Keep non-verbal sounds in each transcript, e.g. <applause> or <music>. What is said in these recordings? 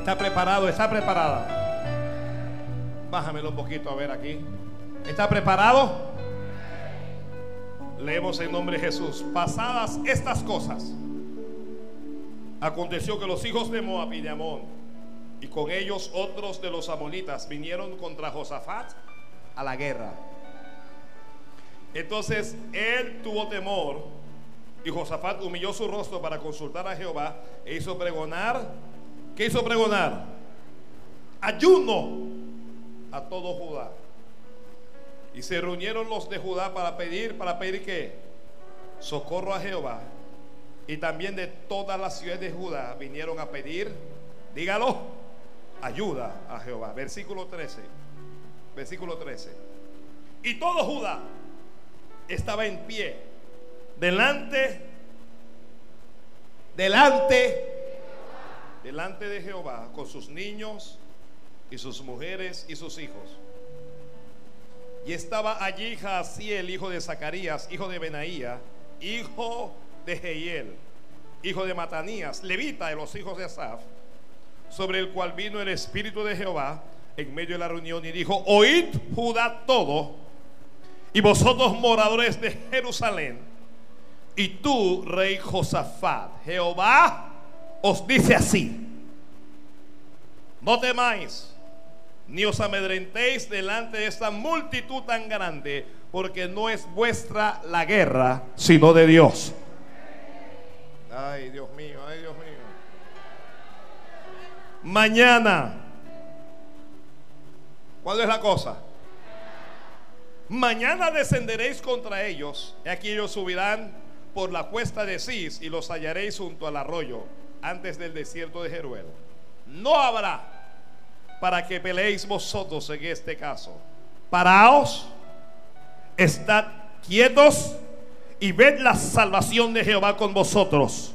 ¿Está preparado? ¿Está preparada? Bájamelo un poquito a ver aquí. ¿Está preparado? Leemos en nombre de Jesús. Pasadas estas cosas, aconteció que los hijos de Moab y de Amón, y con ellos otros de los amonitas, vinieron contra Josafat a la guerra. Entonces él tuvo temor y Josafat humilló su rostro para consultar a Jehová e hizo pregonar. ¿Qué hizo pregonar? Ayuno a todo Judá. Y se reunieron los de Judá para pedir, para pedir que socorro a Jehová. Y también de todas las ciudades de Judá vinieron a pedir, dígalo, ayuda a Jehová. Versículo 13. Versículo 13. Y todo Judá estaba en pie delante, delante, delante de Jehová con sus niños y sus mujeres y sus hijos. Y estaba allí el hijo de Zacarías, hijo de Benaía, hijo de Jehiel, hijo de Matanías, levita de los hijos de Asaf, sobre el cual vino el Espíritu de Jehová en medio de la reunión y dijo, oíd Judá todo, y vosotros moradores de Jerusalén, y tú, rey Josafat, Jehová os dice así, no temáis, ni os amedrentéis delante de esta multitud tan grande, porque no es vuestra la guerra, sino de Dios. Ay, Dios mío, ay, Dios mío. Mañana, ¿cuál es la cosa? Mañana descenderéis contra ellos, y aquí ellos subirán por la cuesta de Cis y los hallaréis junto al arroyo, antes del desierto de Jeruel. No habrá para que peleéis vosotros en este caso. Paraos, estad quietos y ved la salvación de Jehová con vosotros.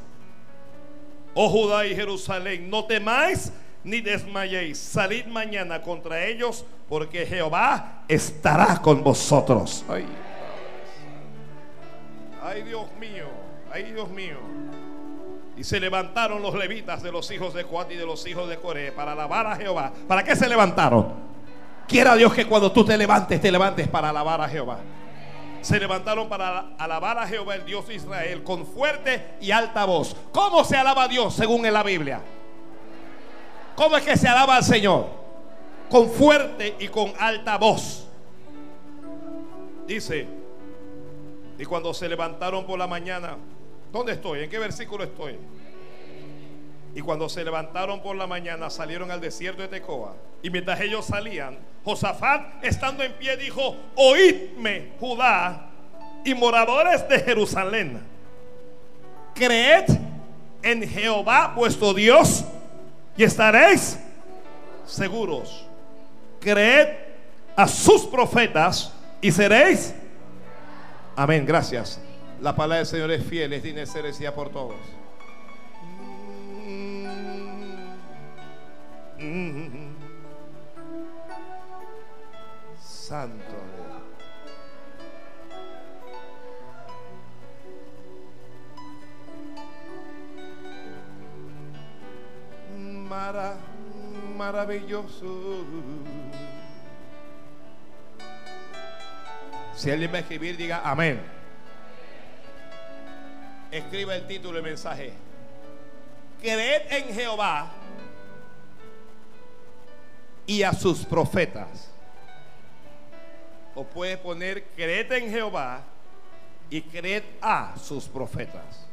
Oh Judá y Jerusalén, no temáis ni desmayéis. Salid mañana contra ellos, porque Jehová estará con vosotros. Ay, ay Dios mío, ay Dios mío. Y se levantaron los levitas de los hijos de Coat y de los hijos de Coré para alabar a Jehová. ¿Para qué se levantaron? Quiera Dios que cuando tú te levantes, te levantes para alabar a Jehová. Se levantaron para alabar a Jehová, el Dios de Israel, con fuerte y alta voz. ¿Cómo se alaba a Dios según en la Biblia? ¿Cómo es que se alaba al Señor? Con fuerte y con alta voz. Dice, y cuando se levantaron por la mañana, ¿Dónde estoy? ¿En qué versículo estoy? Y cuando se levantaron por la mañana, salieron al desierto de Tecoa. Y mientras ellos salían, Josafat, estando en pie, dijo: Oídme, Judá y moradores de Jerusalén. Creed en Jehová vuestro Dios y estaréis seguros. Creed a sus profetas y seréis. Amén, gracias. La palabra del Señor es fiel, es digna de por todos. Santo Mara, maravilloso. Si alguien va a escribir, diga amén escribe el título del mensaje. Creed en Jehová y a sus profetas. O puede poner, creed en Jehová y creed a sus profetas.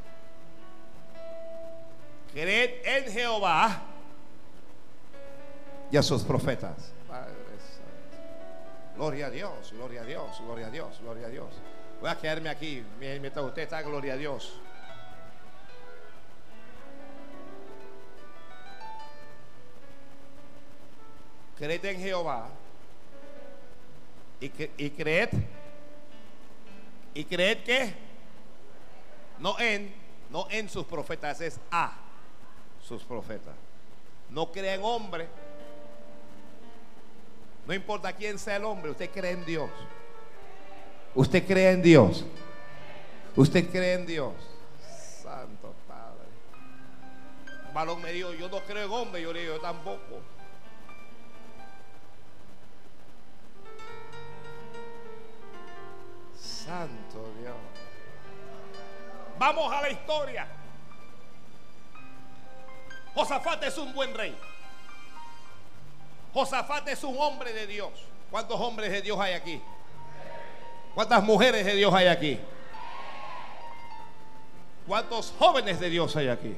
Creed en Jehová y a sus profetas. Gloria a Dios, gloria a Dios, gloria a Dios, gloria a Dios. Voy a quedarme aquí mientras usted está, gloria a Dios. Creed en Jehová y, y creed y creed que no en no en sus profetas es a sus profetas. No cree en hombre. No importa quién sea el hombre usted cree en Dios. Usted cree en Dios. Usted cree en Dios. Santo Padre. Varón me dijo, yo no creo en hombre, yo le digo, yo tampoco. Santo Dios. Vamos a la historia. Josafat es un buen rey. Josafat es un hombre de Dios. ¿Cuántos hombres de Dios hay aquí? ¿Cuántas mujeres de Dios hay aquí? ¿Cuántos jóvenes de Dios hay aquí?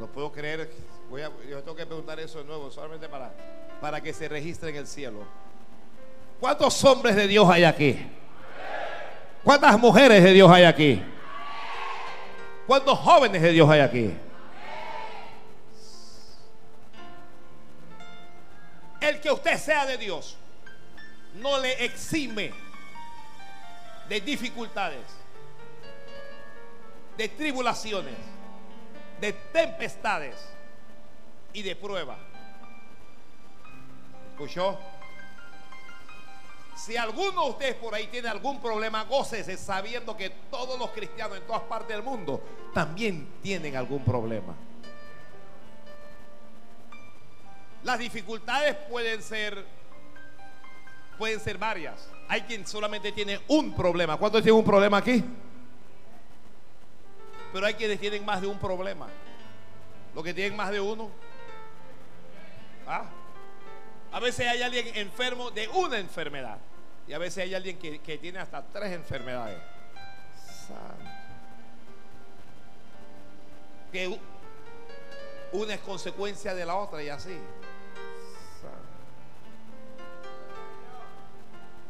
No puedo creer. Voy a, yo tengo que preguntar eso de nuevo, solamente para, para que se registre en el cielo. ¿Cuántos hombres de Dios hay aquí? ¿Cuántas mujeres de Dios hay aquí? ¿Cuántos jóvenes de Dios hay aquí? El que usted sea de Dios no le exime de dificultades, de tribulaciones, de tempestades y de prueba. ¿Escuchó? Si alguno de ustedes por ahí tiene algún problema, gócese sabiendo que todos los cristianos en todas partes del mundo también tienen algún problema. Las dificultades pueden ser pueden ser varias. Hay quien solamente tiene un problema. ¿Cuántos tienen un problema aquí? Pero hay quienes tienen más de un problema. Los que tienen más de uno. ¿Ah? A veces hay alguien enfermo de una enfermedad. Y a veces hay alguien que, que tiene hasta tres enfermedades. Santo. Que una es consecuencia de la otra y así.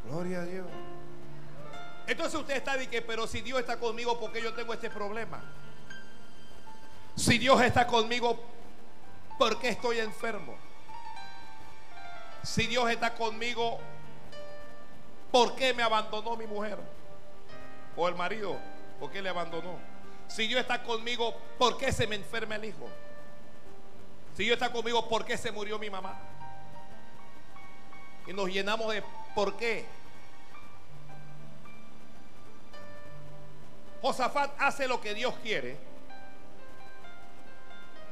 Gloria a Dios. Entonces usted está de que, pero si Dios está conmigo, ¿por qué yo tengo este problema? Si Dios está conmigo, ¿por qué estoy enfermo? Si Dios está conmigo, ¿por qué me abandonó mi mujer? O el marido, ¿por qué le abandonó? Si Dios está conmigo, ¿por qué se me enferma el hijo? Si Dios está conmigo, ¿por qué se murió mi mamá? Y nos llenamos de ¿por qué? Josafat hace lo que Dios quiere.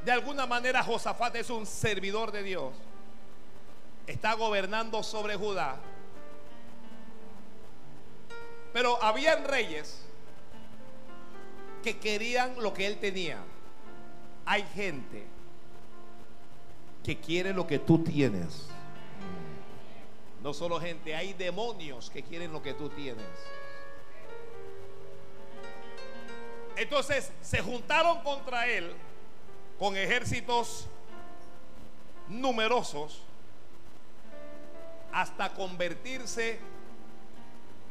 De alguna manera Josafat es un servidor de Dios. Está gobernando sobre Judá. Pero habían reyes que querían lo que él tenía. Hay gente que quiere lo que tú tienes. No solo gente, hay demonios que quieren lo que tú tienes. Entonces se juntaron contra él con ejércitos numerosos hasta convertirse,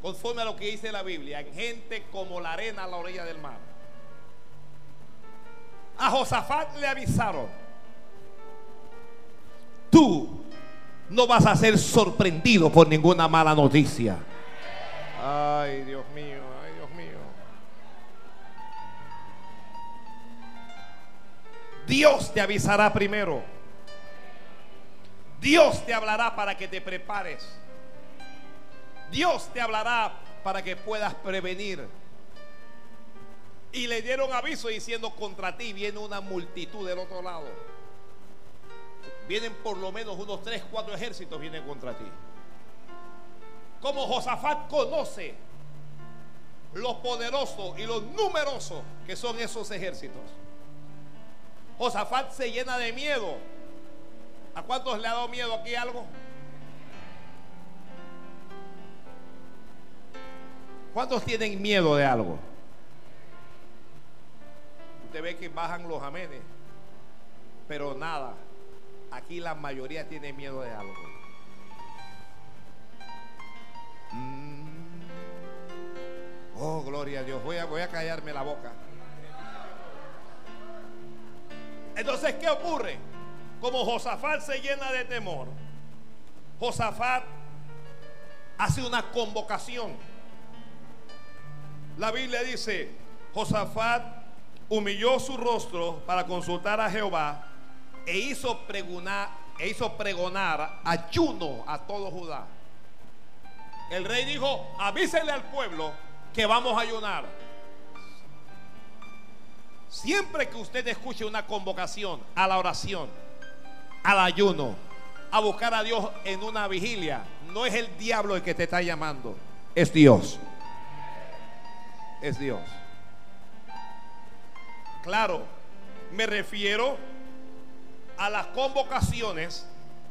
conforme a lo que dice la Biblia, en gente como la arena a la orilla del mar. A Josafat le avisaron, tú no vas a ser sorprendido por ninguna mala noticia. Ay, Dios mío, ay, Dios mío. Dios te avisará primero. Dios te hablará para que te prepares. Dios te hablará para que puedas prevenir. Y le dieron aviso diciendo contra ti viene una multitud del otro lado vienen por lo menos unos 3, 4 ejércitos vienen contra ti. Como Josafat conoce los poderosos y los numerosos que son esos ejércitos. Josafat se llena de miedo. ¿A cuántos le ha dado miedo aquí algo? ¿Cuántos tienen miedo de algo? Usted ve que bajan los amenes, pero nada. Aquí la mayoría tiene miedo de algo. Mm. Oh, gloria a Dios. Voy a, voy a callarme la boca. Entonces, ¿qué ocurre? Como Josafat se llena de temor, Josafat hace una convocación. La Biblia dice, Josafat humilló su rostro para consultar a Jehová e hizo pregonar, e hizo pregonar ayuno a todo Judá. El rey dijo, avísenle al pueblo que vamos a ayunar. Siempre que usted escuche una convocación a la oración, al ayuno, a buscar a Dios en una vigilia, no es el diablo el que te está llamando, es Dios. Es Dios. Claro, me refiero a las convocaciones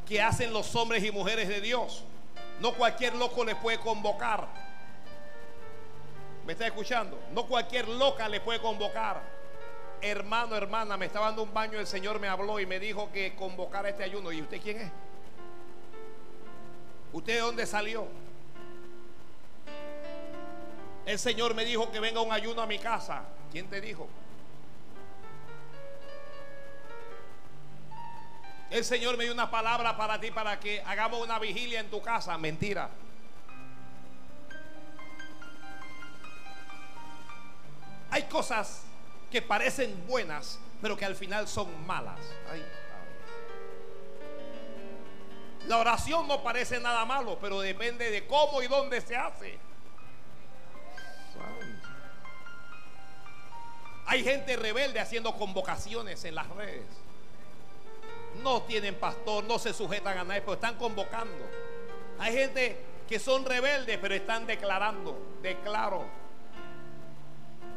que hacen los hombres y mujeres de Dios. No cualquier loco le puede convocar. ¿Me está escuchando? No cualquier loca le puede convocar. Hermano, hermana, me estaba dando un baño, el Señor me habló y me dijo que convocara este ayuno. ¿Y usted quién es? ¿Usted de dónde salió? El Señor me dijo que venga un ayuno a mi casa. ¿Quién te dijo? El Señor me dio una palabra para ti para que hagamos una vigilia en tu casa. Mentira. Hay cosas que parecen buenas, pero que al final son malas. La oración no parece nada malo, pero depende de cómo y dónde se hace. Hay gente rebelde haciendo convocaciones en las redes no tienen pastor, no se sujetan a nadie, pero están convocando. Hay gente que son rebeldes, pero están declarando, declaro,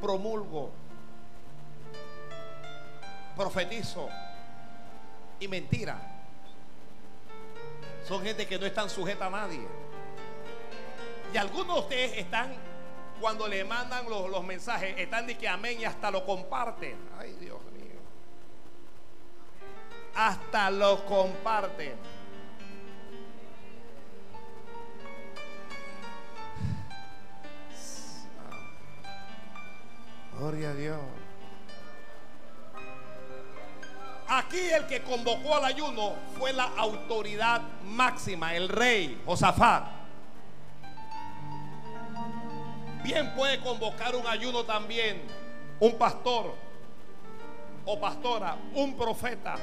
promulgo, profetizo y mentira. Son gente que no están sujeta a nadie. Y algunos de ustedes están, cuando le mandan los, los mensajes, están de que amén y hasta lo comparten. Ay Dios hasta lo comparten. Gloria a Dios. Aquí el que convocó al ayuno fue la autoridad máxima, el rey Josafat. Bien puede convocar un ayuno también un pastor o pastora, un profeta,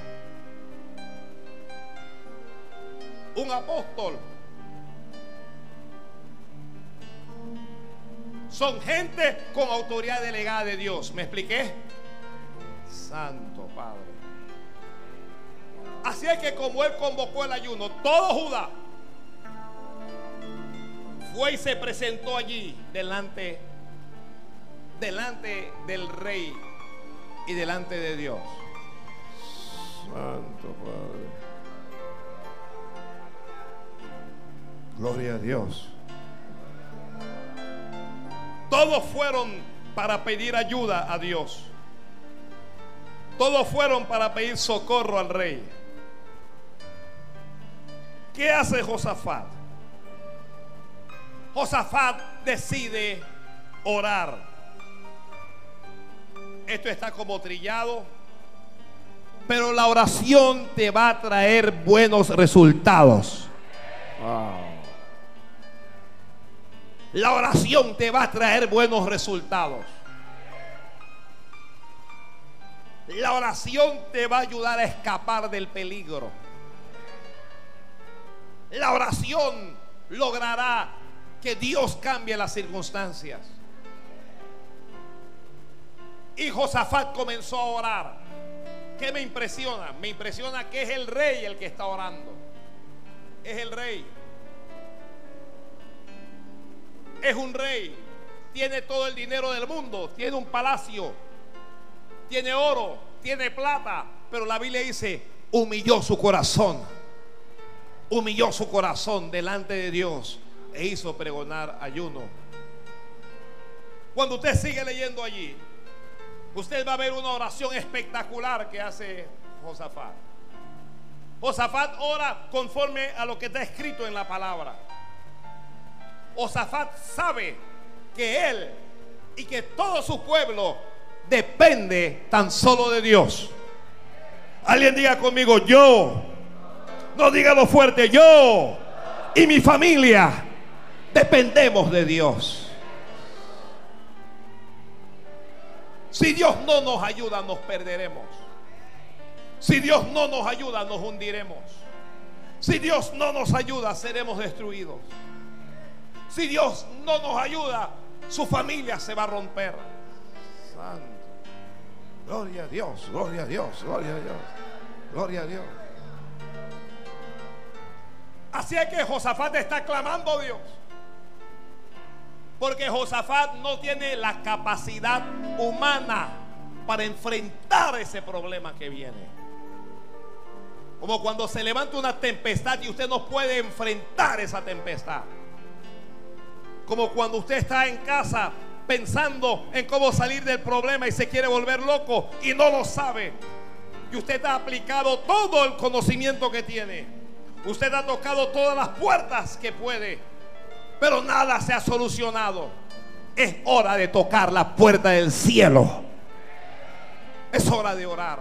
un apóstol. Son gente con autoridad delegada de Dios. ¿Me expliqué? Santo Padre. Así es que como él convocó el ayuno, todo Judá fue y se presentó allí delante delante del rey y delante de Dios. Santo Padre. Gloria a Dios. Todos fueron para pedir ayuda a Dios. Todos fueron para pedir socorro al rey. ¿Qué hace Josafat? Josafat decide orar. Esto está como trillado, pero la oración te va a traer buenos resultados. La oración te va a traer buenos resultados. La oración te va a ayudar a escapar del peligro. La oración logrará que Dios cambie las circunstancias. Y Josafat comenzó a orar. ¿Qué me impresiona? Me impresiona que es el rey el que está orando. Es el rey es un rey, tiene todo el dinero del mundo, tiene un palacio, tiene oro, tiene plata, pero la Biblia dice, humilló su corazón, humilló su corazón delante de Dios e hizo pregonar ayuno. Cuando usted sigue leyendo allí, usted va a ver una oración espectacular que hace Josafat. Josafat ora conforme a lo que está escrito en la palabra. Osafat sabe que él y que todo su pueblo depende tan solo de Dios. Alguien diga conmigo, yo, no diga lo fuerte, yo y mi familia dependemos de Dios. Si Dios no nos ayuda, nos perderemos. Si Dios no nos ayuda, nos hundiremos. Si Dios no nos ayuda, seremos destruidos. Si Dios no nos ayuda, su familia se va a romper. Santo. Gloria a Dios, gloria a Dios, gloria a Dios, gloria a Dios. Así es que Josafat está clamando a Dios. Porque Josafat no tiene la capacidad humana para enfrentar ese problema que viene. Como cuando se levanta una tempestad y usted no puede enfrentar esa tempestad. Como cuando usted está en casa pensando en cómo salir del problema y se quiere volver loco y no lo sabe. Y usted ha aplicado todo el conocimiento que tiene. Usted ha tocado todas las puertas que puede. Pero nada se ha solucionado. Es hora de tocar la puerta del cielo. Es hora de orar.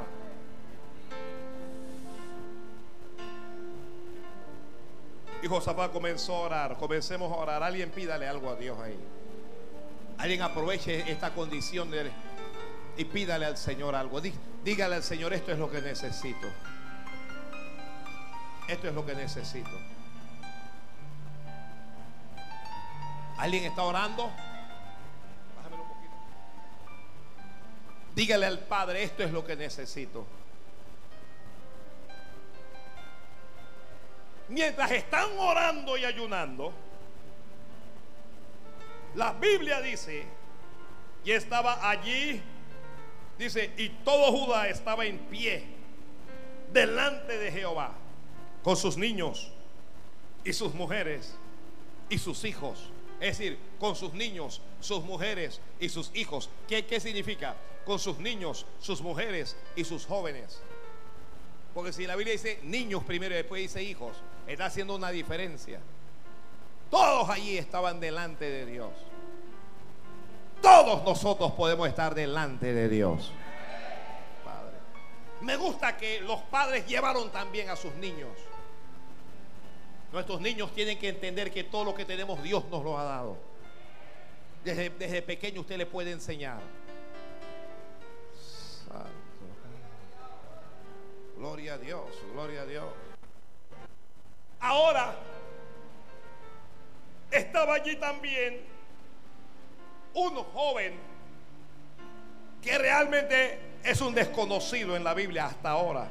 Y Josafat comenzó a orar. Comencemos a orar. Alguien pídale algo a Dios ahí. Alguien aproveche esta condición y pídale al Señor algo. Dígale al Señor, esto es lo que necesito. Esto es lo que necesito. ¿Alguien está orando? Bájame un poquito. Dígale al Padre, esto es lo que necesito. mientras están orando y ayunando, la Biblia dice, y estaba allí, dice, y todo Judá estaba en pie delante de Jehová, con sus niños y sus mujeres y sus hijos. Es decir, con sus niños, sus mujeres y sus hijos. ¿Qué, qué significa? Con sus niños, sus mujeres y sus jóvenes. Porque si la Biblia dice niños primero y después dice hijos, está haciendo una diferencia. Todos allí estaban delante de Dios. Todos nosotros podemos estar delante de Dios. Padre. Me gusta que los padres llevaron también a sus niños. Nuestros niños tienen que entender que todo lo que tenemos Dios nos lo ha dado. Desde, desde pequeño usted le puede enseñar. Gloria a Dios, gloria a Dios. Ahora, estaba allí también un joven que realmente es un desconocido en la Biblia hasta ahora.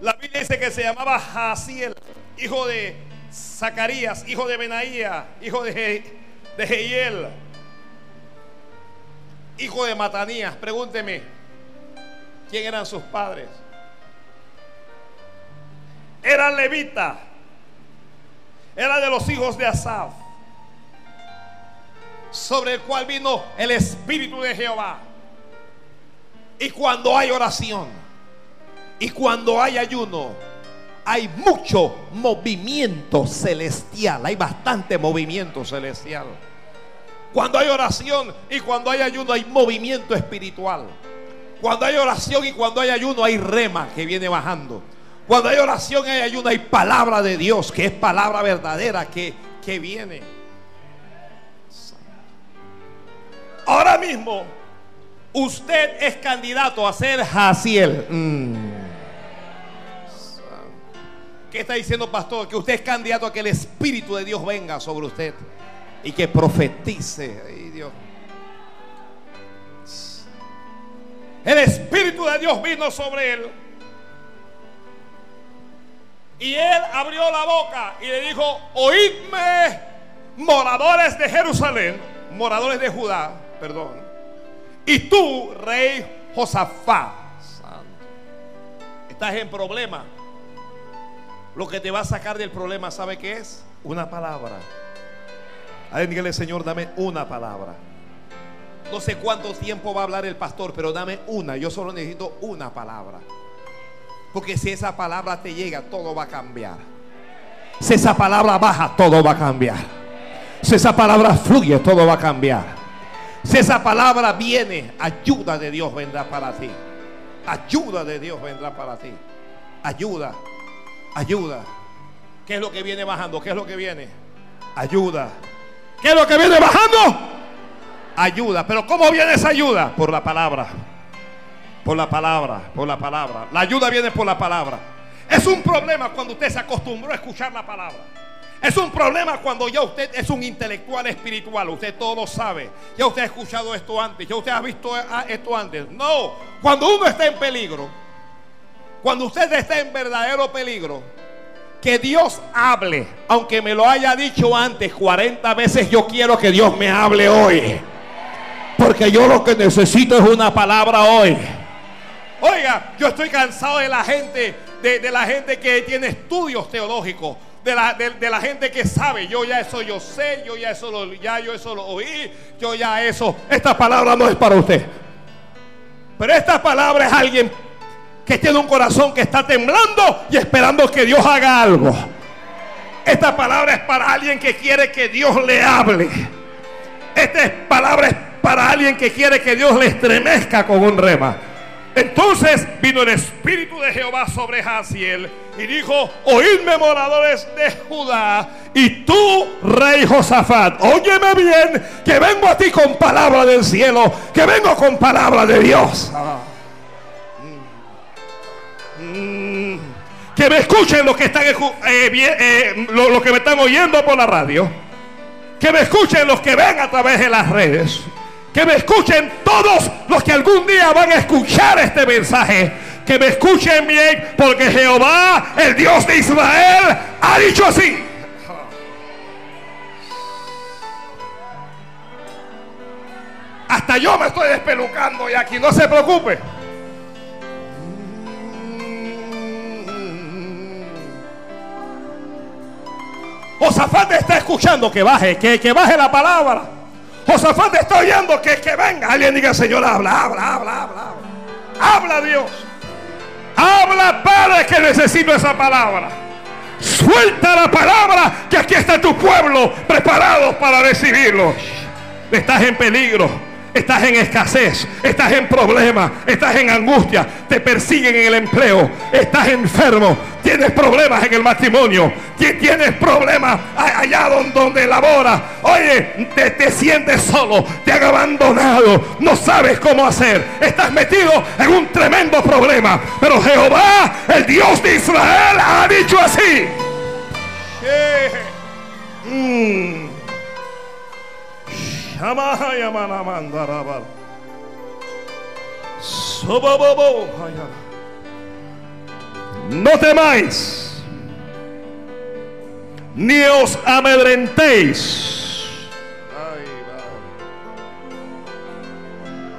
La Biblia dice que se llamaba Jaciel, hijo de Zacarías, hijo de Benaía, hijo de, de Jehiel, hijo de Matanías. Pregúnteme, ¿quién eran sus padres? era levita, era de los hijos de Asaf, sobre el cual vino el Espíritu de Jehová. Y cuando hay oración y cuando hay ayuno, hay mucho movimiento celestial, hay bastante movimiento celestial. Cuando hay oración y cuando hay ayuno hay movimiento espiritual. Cuando hay oración y cuando hay ayuno hay rema que viene bajando. Cuando hay oración y hay ayuno, hay palabra de Dios, que es palabra verdadera que, que viene. Ahora mismo, usted es candidato a ser Jaciel. Mm. ¿Qué está diciendo, pastor? Que usted es candidato a que el Espíritu de Dios venga sobre usted y que profetice. El Espíritu de Dios vino sobre él y él abrió la boca y le dijo, oídme, moradores de Jerusalén, moradores de Judá, perdón. Y tú, rey Josafá, estás en problema. Lo que te va a sacar del problema, ¿sabe qué es? Una palabra. Alguien dígale, Señor, dame una palabra. No sé cuánto tiempo va a hablar el pastor, pero dame una. Yo solo necesito una palabra. Porque si esa palabra te llega, todo va a cambiar. Si esa palabra baja, todo va a cambiar. Si esa palabra fluye, todo va a cambiar. Si esa palabra viene, ayuda de Dios vendrá para ti. Ayuda de Dios vendrá para ti. Ayuda, ayuda. ¿Qué es lo que viene bajando? ¿Qué es lo que viene? Ayuda. ¿Qué es lo que viene bajando? Ayuda. Pero ¿cómo viene esa ayuda? Por la palabra. Por la palabra, por la palabra. La ayuda viene por la palabra. Es un problema cuando usted se acostumbró a escuchar la palabra. Es un problema cuando ya usted es un intelectual espiritual, usted todo lo sabe. Ya usted ha escuchado esto antes, ya usted ha visto esto antes. No, cuando uno está en peligro, cuando usted está en verdadero peligro, que Dios hable, aunque me lo haya dicho antes 40 veces, yo quiero que Dios me hable hoy. Porque yo lo que necesito es una palabra hoy. Oiga, yo estoy cansado de la gente, de, la gente que tiene estudios teológicos. De la, de, la, gente que sabe, yo ya eso yo sé, yo ya eso lo, ya yo eso lo oí, yo ya eso. Esta palabra no es para usted. Pero esta palabra es alguien que tiene un corazón que está temblando y esperando que Dios haga algo. Esta palabra es para alguien que quiere que Dios le hable. Esta palabra es para alguien que quiere que Dios le estremezca con un rema. Entonces vino el Espíritu de Jehová sobre Jaciel y dijo, oídme moradores de Judá y tú, rey Josafat, óyeme bien, que vengo a ti con palabra del cielo, que vengo con palabra de Dios. Que me escuchen los que están eh, eh, los que me están oyendo por la radio. Que me escuchen los que ven a través de las redes. Que me escuchen todos los que algún día van a escuchar este mensaje. Que me escuchen bien porque Jehová, el Dios de Israel, ha dicho así. Hasta yo me estoy despelucando y aquí no se preocupe. Josafat está escuchando que baje, que, que baje la palabra. Josafat está oyendo que, que venga. Alguien diga, Señor, habla, habla, habla, habla. Habla Dios. Habla, Padre, que necesito esa palabra. Suelta la palabra, que aquí está tu pueblo preparado para recibirlo. Estás en peligro Estás en escasez, estás en problemas, estás en angustia, te persiguen en el empleo, estás enfermo, tienes problemas en el matrimonio, tienes problemas allá donde, labora. Oye, te, te sientes solo, te han abandonado, no sabes cómo hacer, estás metido en un tremendo problema. Pero Jehová, el Dios de Israel, ha dicho así. Mm. No temáis, ni os amedrentéis.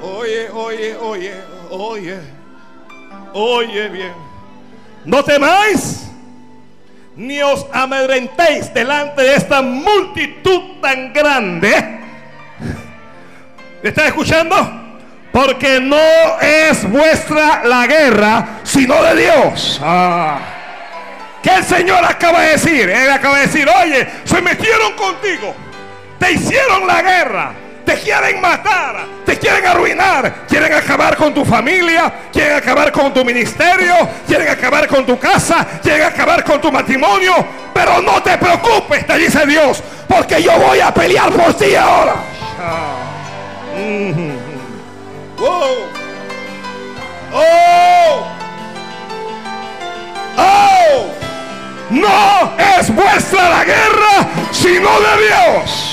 Oye, oye, oye, oye, oye bien. No temáis, ni os amedrentéis delante de esta multitud tan grande ¿Me está escuchando? Porque no es vuestra la guerra, sino de Dios. Ah. ¿Qué el Señor acaba de decir? Él acaba de decir, oye, se metieron contigo, te hicieron la guerra, te quieren matar, te quieren arruinar, quieren acabar con tu familia, quieren acabar con tu ministerio, quieren acabar con tu casa, quieren acabar con tu matrimonio. Pero no te preocupes, te dice Dios, porque yo voy a pelear por ti ahora. Ah. Oh. Oh. Oh. No es vuestra la guerra, sino de Dios.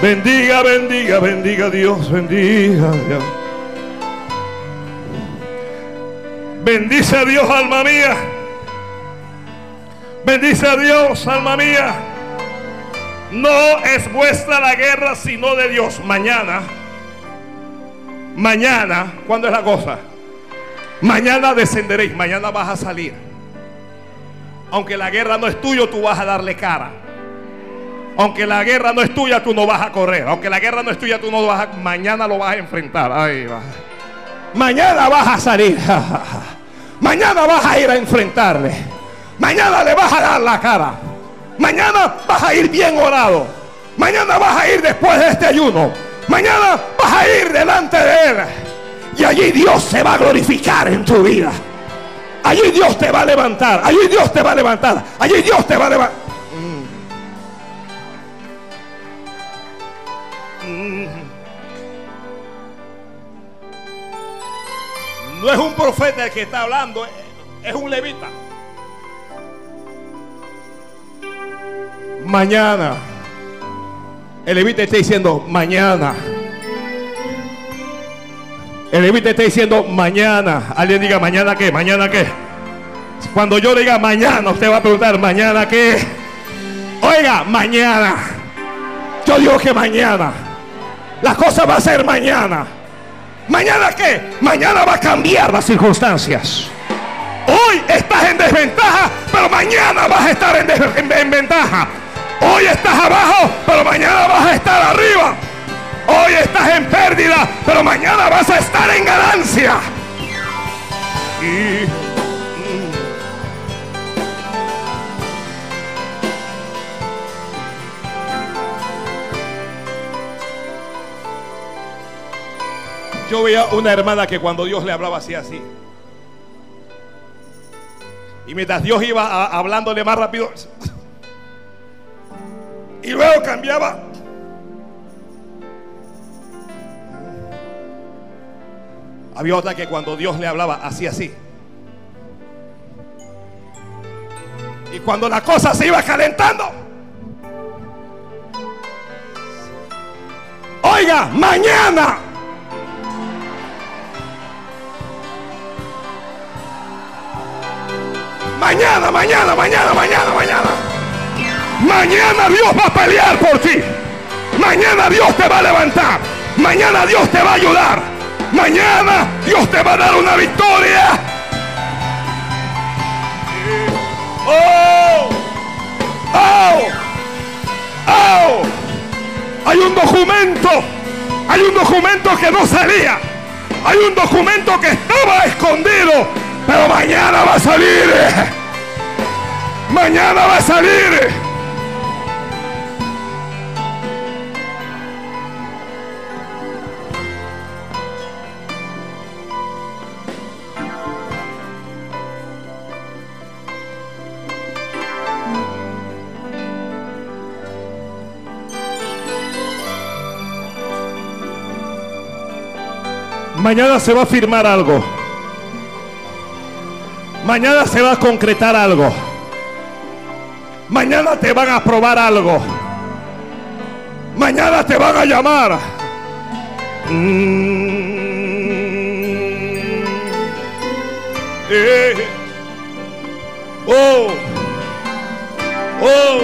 Bendiga, bendiga, bendiga Dios, bendiga Dios. Bendice a Dios, alma mía. Bendice a Dios, alma mía. No es vuestra la guerra, sino de Dios. Mañana, mañana, ¿cuándo es la cosa? Mañana descenderéis, mañana vas a salir. Aunque la guerra no es tuya, tú vas a darle cara. Aunque la guerra no es tuya, tú no vas a correr. Aunque la guerra no es tuya, tú no vas a... Mañana lo vas a enfrentar. Ahí va. Mañana vas a salir. <laughs> Mañana vas a ir a enfrentarle. Mañana le vas a dar la cara. Mañana vas a ir bien orado. Mañana vas a ir después de este ayuno. Mañana vas a ir delante de Él. Y allí Dios se va a glorificar en tu vida. Allí Dios te va a levantar. Allí Dios te va a levantar. Allí Dios te va a levantar. No es un profeta el que está hablando, es- es un levita. Mañana. El levita está diciendo mañana. El levita está diciendo mañana. Alguien diga mañana qué, mañana qué. Cuando yo diga mañana, usted va a preguntar mañana qué. Oiga, mañana. Yo digo que mañana. La cosa va a ser mañana. ¿Mañana qué? Mañana va a cambiar las circunstancias. Hoy estás en desventaja, pero mañana vas a estar en, en- en ventaja. Hoy estás abajo, pero mañana vas a estar arriba. Hoy estás en pérdida, pero mañana vas a estar en ganancia. Yo veía una hermana que cuando Dios le hablaba así, así. Y mientras Dios iba hablándole más rápido. Y luego cambiaba. Había otra que cuando Dios le hablaba, así, así. Y cuando la cosa se iba calentando. Oiga, mañana. Mañana, mañana, mañana, mañana, mañana. Mañana Dios va a pelear por ti. Mañana Dios te va a levantar. Mañana Dios te va a ayudar. Mañana Dios te va a dar una victoria. ¡Oh! ¡Oh! ¡Oh! Hay un documento. Hay un documento que no salía. Hay un documento que estaba escondido. Pero mañana va a salir. Mañana va a salir. Mañana se va a firmar algo. Mañana se va a concretar algo. Mañana te van a aprobar algo. Mañana te van a llamar. Mm. Eh. Oh. Oh.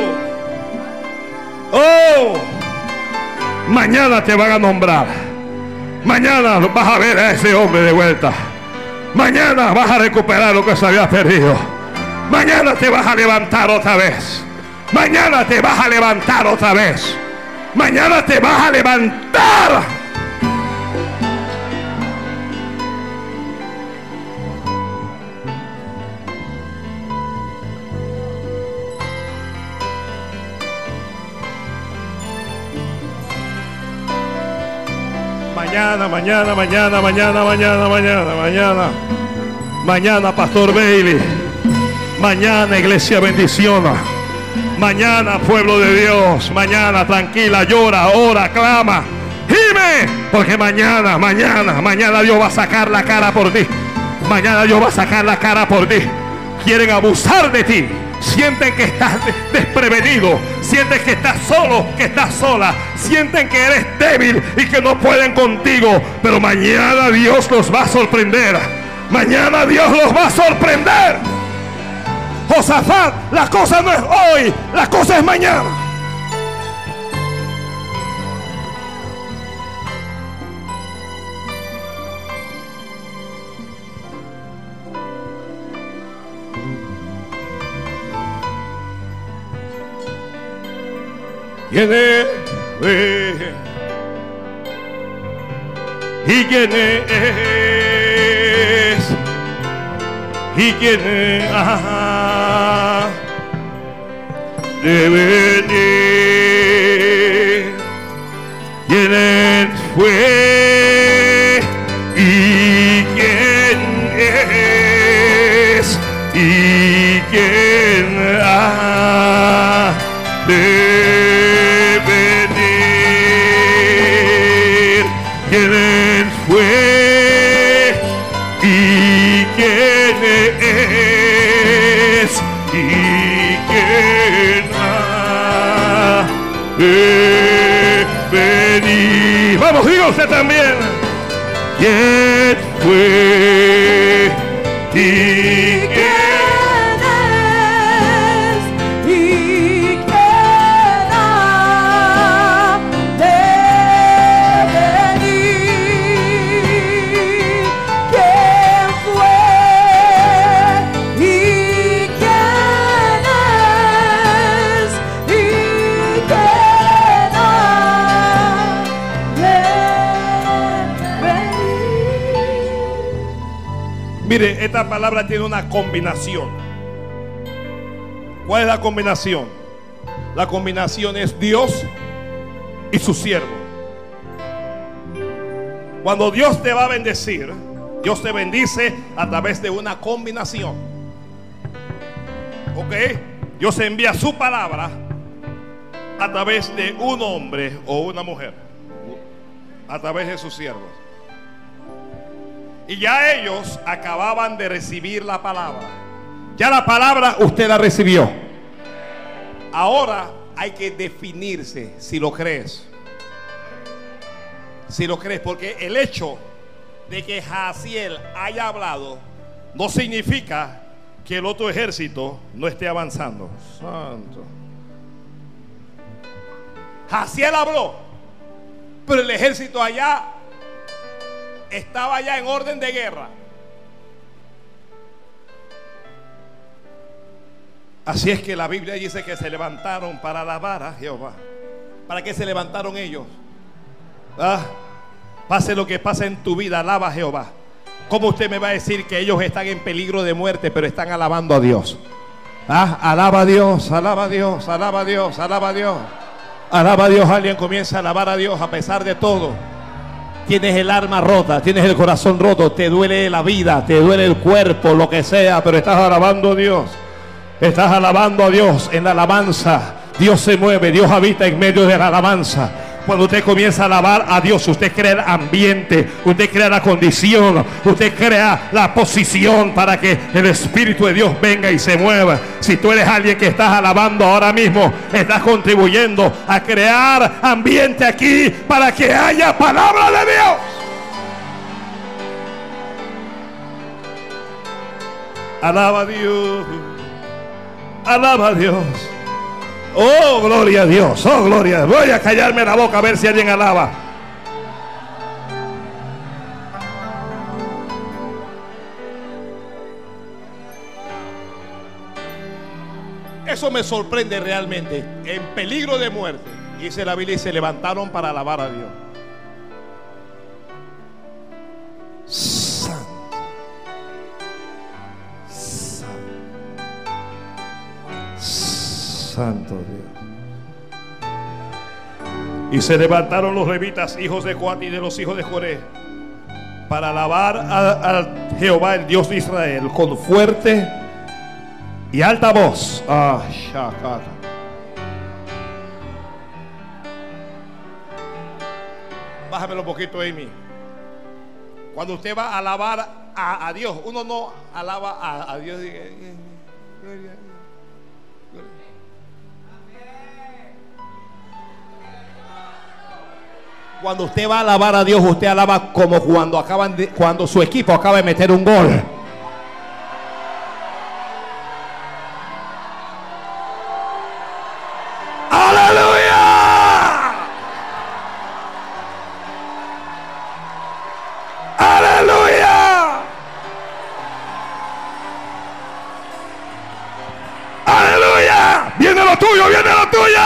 Oh. Mañana te van a nombrar. Mañana vas a ver a ese hombre de vuelta. Mañana vas a recuperar lo que se había perdido. Mañana te vas a levantar otra vez. Mañana te vas a levantar otra vez. Mañana te vas a levantar. Mañana, mañana, mañana, mañana, mañana, mañana, mañana. Mañana, Pastor Bailey. Mañana, Iglesia Bendiciona. Mañana, pueblo de Dios. Mañana, tranquila, llora, ora, clama. Gime. Porque mañana, mañana, mañana Dios va a sacar la cara por ti. Mañana Dios va a sacar la cara por ti. Quieren abusar de ti. Sienten que estás de- desprevenido. Sienten que estás solo, que estás sola. Sienten que eres débil y que no pueden contigo. Pero mañana Dios los va a sorprender. Mañana Dios los va a sorprender. Josafat, la cosa no es hoy, la cosa es mañana. ¿Quién es? Eh. ¿Y quién es? ¿Y quién es? Ajá. De venir. ¿Quién es? fue? También. ¿Quién? Mire, esta palabra tiene una combinación. ¿Cuál es la combinación? La combinación es Dios y su siervo. Cuando Dios te va a bendecir, Dios te bendice a través de una combinación. ¿Ok? Dios envía su palabra a través de un hombre o una mujer. A través de sus siervos. Y ya ellos acababan de recibir la palabra. Ya la palabra usted la recibió. Ahora hay que definirse si lo crees. Si lo crees, porque el hecho de que Jaciel haya hablado no significa que el otro ejército no esté avanzando. Santo. Jaciel habló, pero el ejército allá estaba ya en orden de guerra. Así es que la Biblia dice que se levantaron para alabar a Jehová. ¿Para qué se levantaron ellos? Ah, pase lo que pase en tu vida, alaba a Jehová. ¿Cómo usted me va a decir que ellos están en peligro de muerte, pero están alabando a Dios? Ah, alaba a Dios, alaba a Dios, alaba a Dios, alaba a Dios. Alaba a Dios, alguien comienza a alabar a Dios a pesar de todo. Tienes el alma rota, tienes el corazón roto, te duele la vida, te duele el cuerpo, lo que sea, pero estás alabando a Dios. Estás alabando a Dios en la alabanza. Dios se mueve, Dios habita en medio de la alabanza. Cuando usted comienza a alabar a Dios, usted crea el ambiente, usted crea la condición, usted crea la posición para que el Espíritu de Dios venga y se mueva. Si tú eres alguien que estás alabando ahora mismo, estás contribuyendo a crear ambiente aquí para que haya palabra de Dios. Alaba a Dios. Alaba a Dios. Oh, gloria a Dios. Oh, gloria. Voy a callarme la boca a ver si alguien alaba. Eso me sorprende realmente. En peligro de muerte. Dice la Biblia y se levantaron para alabar a Dios. Santo Dios. Y se levantaron los levitas, hijos de Coat y de los hijos de Joré, para alabar a, a Jehová, el Dios de Israel, con fuerte y alta voz. Ah. Bájamelo un poquito, Amy. Cuando usted va a alabar a, a Dios, uno no alaba a, a Dios. diga, eh, eh, gloria Cuando usted va a alabar a Dios, usted alaba como cuando acaban de- cuando su equipo acaba de meter un gol. Aleluya. Aleluya. Aleluya. Viene lo tuyo, viene lo tuyo.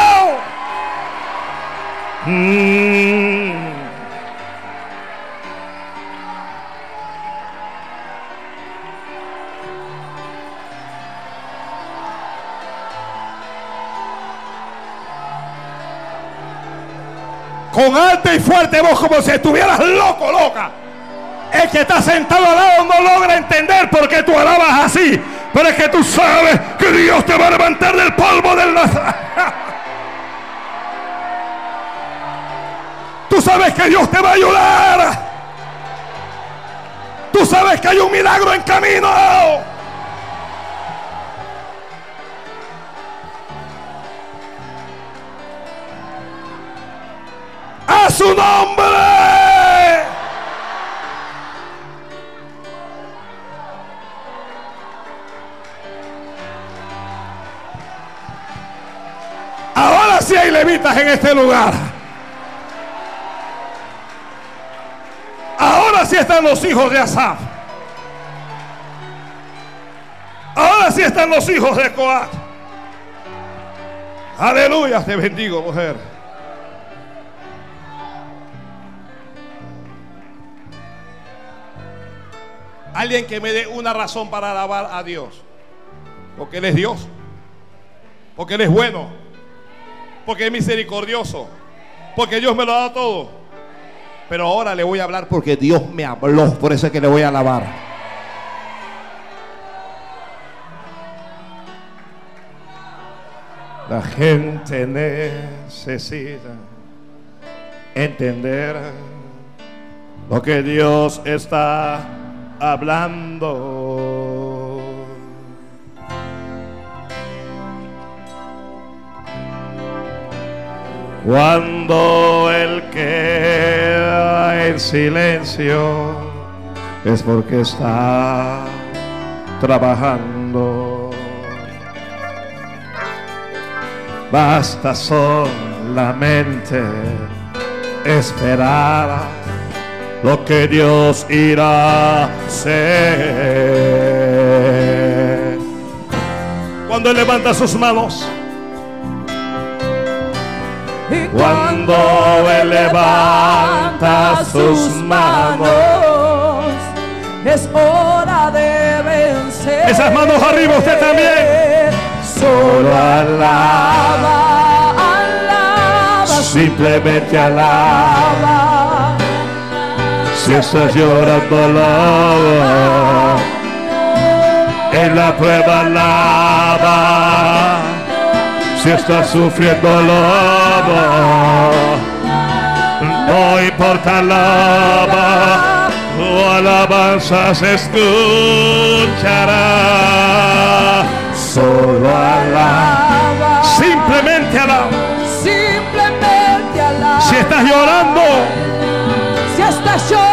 Mm. Con alta y fuerte voz como si estuvieras loco, loca. El que está sentado al lado no logra entender por qué tú alabas así. Pero es que tú sabes que Dios te va a levantar del polvo del. <laughs> Tú sabes que Dios te va a ayudar. Tú sabes que hay un milagro en camino. Nombre. Ahora sí hay levitas en este lugar. Ahora sí están los hijos de Asaf. Ahora sí están los hijos de Coat. Aleluya, te bendigo, mujer. Alguien que me dé una razón para alabar a Dios. Porque Él es Dios. Porque Él es bueno. Porque es misericordioso. Porque Dios me lo da todo. Pero ahora le voy a hablar porque Dios me habló. Por eso es que le voy a alabar. La gente necesita entender lo que Dios está hablando. Cuando Él queda en silencio es porque está trabajando. Basta solamente esperar lo que Dios irá a hacer. Cuando Él levanta sus manos, Y cuando Él levanta sus manos, es hora de vencer. Esas manos arriba, usted también. Solo alaba, alaba, simplemente alaba. alaba. Si estás llorando, alaba. En la prueba, alaba. Si estás sufriendo, alaba. No importa, alaba. Tu alabanza se escuchará. Solo alaba. Simplemente alaba. Simplemente alaba. Si estás llorando Si estás llorando,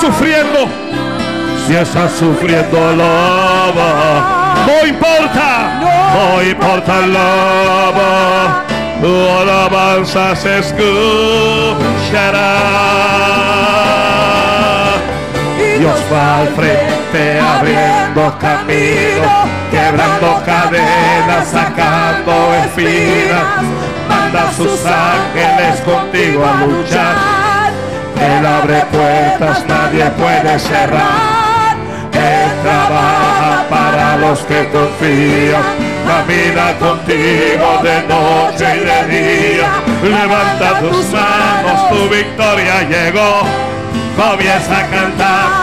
sufriendo, si estás sufriendo, alaba. No importa, no importa, alaba. Tu alabanza se escuchará. Dios va al frente abriendo camino, quebrando cadenas, sacando espinas. Manda a sus ángeles contigo a luchar. Él abre puertas, nadie puede cerrar. Él trabaja para los que confían. Camina contigo de noche y de día. Levanta tus manos, tu victoria llegó. Comienza a cantar.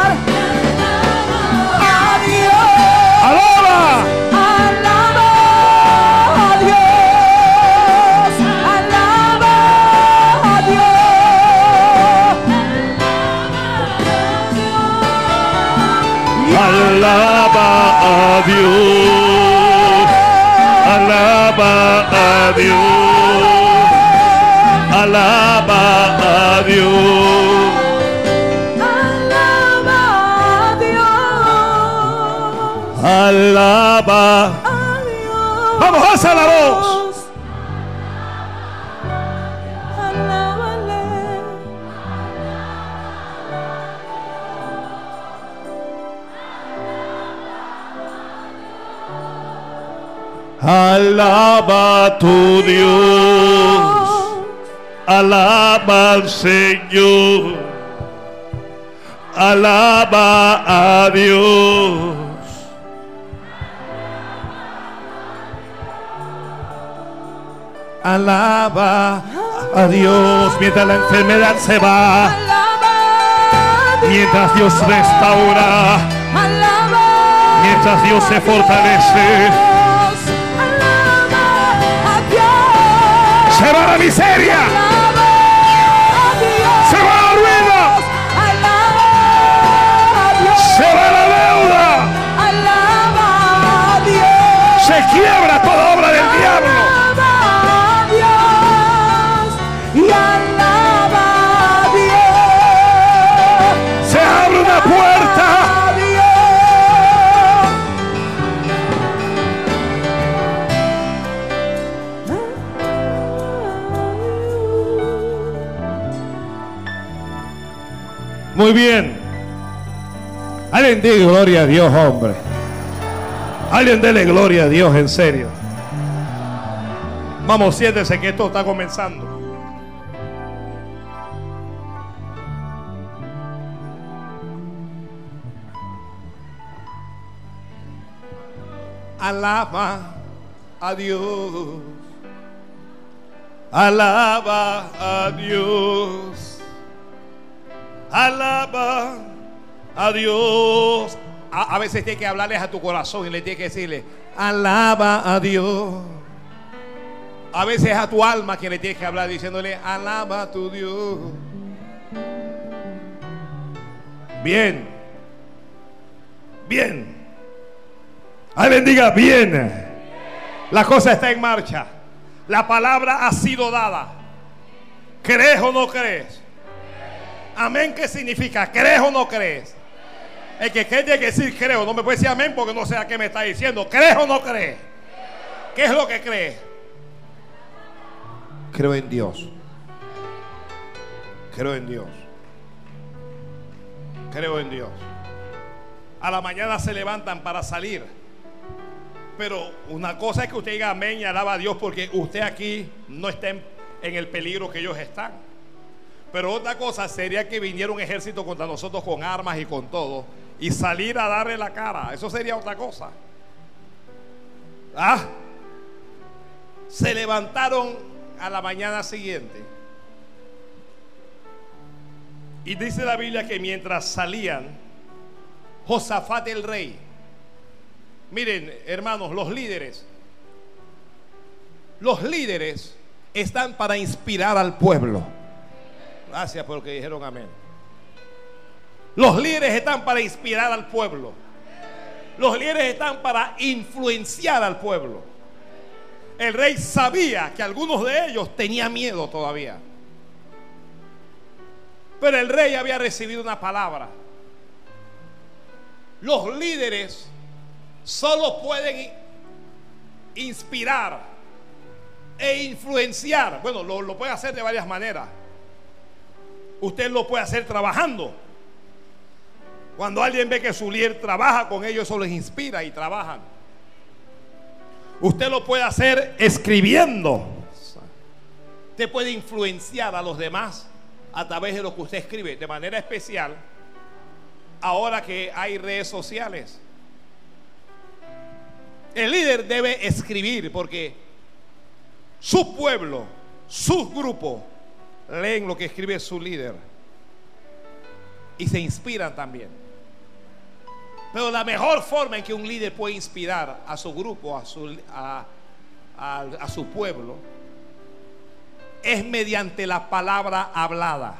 Alaba a tu Dios. Alaba al Señor. Alaba a Dios. Alaba a Dios mientras la enfermedad se va. Mientras Dios restaura. Mientras Dios se fortalece. Se la miseria. Muy bien. Alguien diga gloria a Dios, hombre. Alguien dele gloria a Dios, en serio. Vamos, siéntese que esto está comenzando. Alaba a Dios. Alaba a Dios. Alaba a Dios. A, veces tiene que hablarles a tu corazón y le tiene que decirle, alaba a Dios. A veces a tu alma que le tienes que hablar diciéndole, alaba a tu Dios. Bien. Bien. Alguien diga bien. La cosa está en marcha. La palabra ha sido dada. ¿Crees o no crees? Amén, ¿qué significa? ¿Crees o no crees? El que cree tiene que decir creo. No me puede decir amén porque no sé a qué me está diciendo. ¿Crees o no crees? ¿Qué es lo que crees? Creo en Dios. Creo en Dios. Creo en Dios. A la mañana se levantan para salir. Pero una cosa es que usted diga amén y alaba a Dios porque usted aquí no está en, en el peligro que ellos están. Pero otra cosa sería que viniera un ejército contra nosotros con armas y con todo y salir a darle la cara. Eso sería otra cosa. Ah, se levantaron a la mañana siguiente. Y dice la Biblia que mientras salían, Josafat el rey, miren hermanos, los líderes, los líderes están para inspirar al pueblo. Gracias por lo que dijeron amén. Los líderes están para inspirar al pueblo. Los líderes están para influenciar al pueblo. El rey sabía que algunos de ellos tenían miedo todavía. Pero el rey había recibido una palabra. Los líderes solo pueden inspirar e influenciar. Bueno, lo, lo hacer de varias maneras. Usted lo puede hacer trabajando. Cuando alguien ve que su líder trabaja con ellos, eso les inspira y trabajan. Usted lo puede hacer escribiendo. Usted puede influenciar a los demás a través de lo que usted escribe, de manera especial, ahora que hay redes sociales. El líder debe escribir porque su pueblo, sus grupos, leen lo que escribe su líder y se inspiran también. Pero la mejor forma en que un líder puede inspirar a su grupo, a su, a, su pueblo, es mediante la palabra hablada.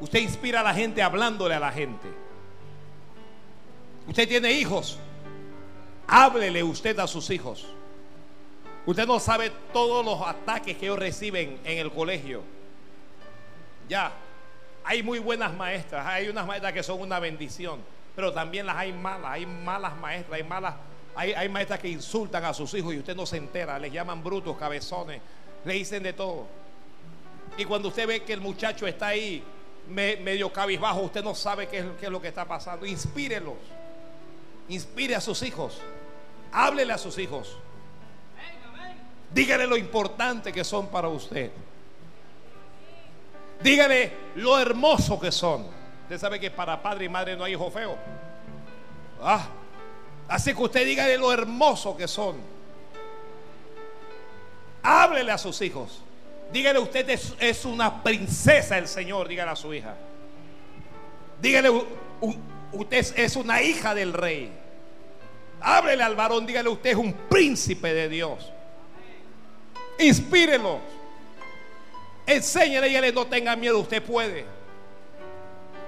Usted inspira a la gente hablándole a la gente. Usted tiene hijos. Háblele usted a sus hijos. Usted no sabe todos los ataques que ellos reciben en el colegio. Ya, hay muy buenas maestras. Hay unas maestras que son una bendición. Pero también las hay malas. Hay malas maestras. Hay malas. Hay, maestras que insultan a sus hijos y usted no se entera. Les llaman brutos, cabezones. Le dicen de todo. Y cuando usted ve que el muchacho está ahí me- medio cabizbajo, usted no sabe es, qué es lo que está pasando. Inspírelos. Inspire a sus hijos. Háblele a sus hijos. Dígale lo importante que son para usted. Dígale lo hermoso que son. Usted sabe que para padre y madre no hay hijo feo. Ah, así que usted dígale lo hermoso que son. Háblele a sus hijos. Dígale usted es, es una princesa el Señor, dígale a su hija. Dígale usted es una hija del rey. Háblele al varón, dígale usted es un príncipe de Dios. Inspírelo. Enséñale, dígale no tenga miedo, usted puede.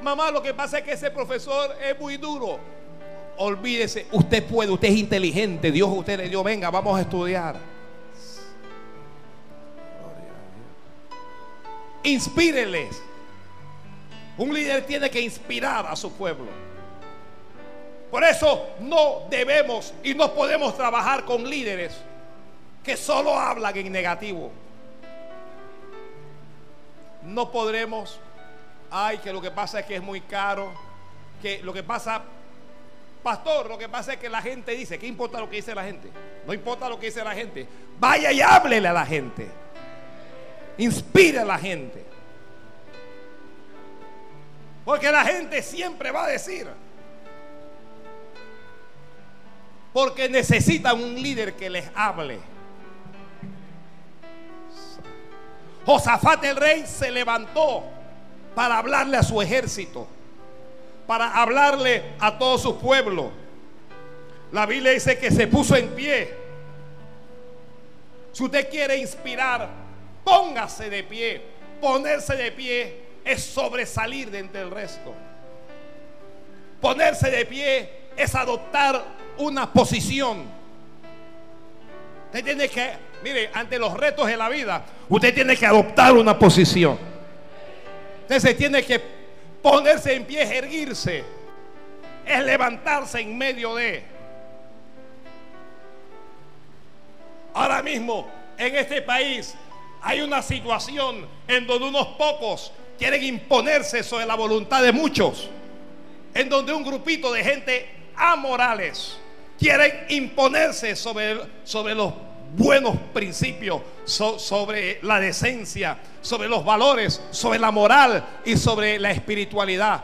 Mamá, lo que pasa es que ese profesor es muy duro. Olvídese, usted puede, usted es inteligente. Dios usted le dio, venga, vamos a estudiar. Inspíreles. Un líder tiene que inspirar a su pueblo. Por eso no debemos y no podemos trabajar con líderes que solo hablan en negativo. No podremos Ay, que lo que pasa es que es muy caro. Que lo que pasa, pastor, lo que pasa es que la gente dice, ¿qué importa lo que dice la gente? No importa lo que dice la gente. Vaya y háblele a la gente. Inspire a la gente. Porque la gente siempre va a decir. Porque necesitan un líder que les hable. Josafat el rey se levantó para hablarle a su ejército, para hablarle a todo su pueblo. La Biblia dice que se puso en pie. Si usted quiere inspirar, póngase de pie. Ponerse de pie es sobresalir de entre el resto. Ponerse de pie es adoptar una posición. Usted tiene que, mire, ante los retos de la vida, usted tiene que adoptar una posición. Usted se tiene que ponerse en pie, erguirse. Es levantarse en medio de. Ahora mismo, en este país, hay una situación en donde unos pocos quieren imponerse sobre la voluntad de muchos. En donde un grupito de gente amorales quieren imponerse sobre, sobre los buenos principios, so- sobre la decencia, sobre los valores, sobre la moral y sobre la espiritualidad.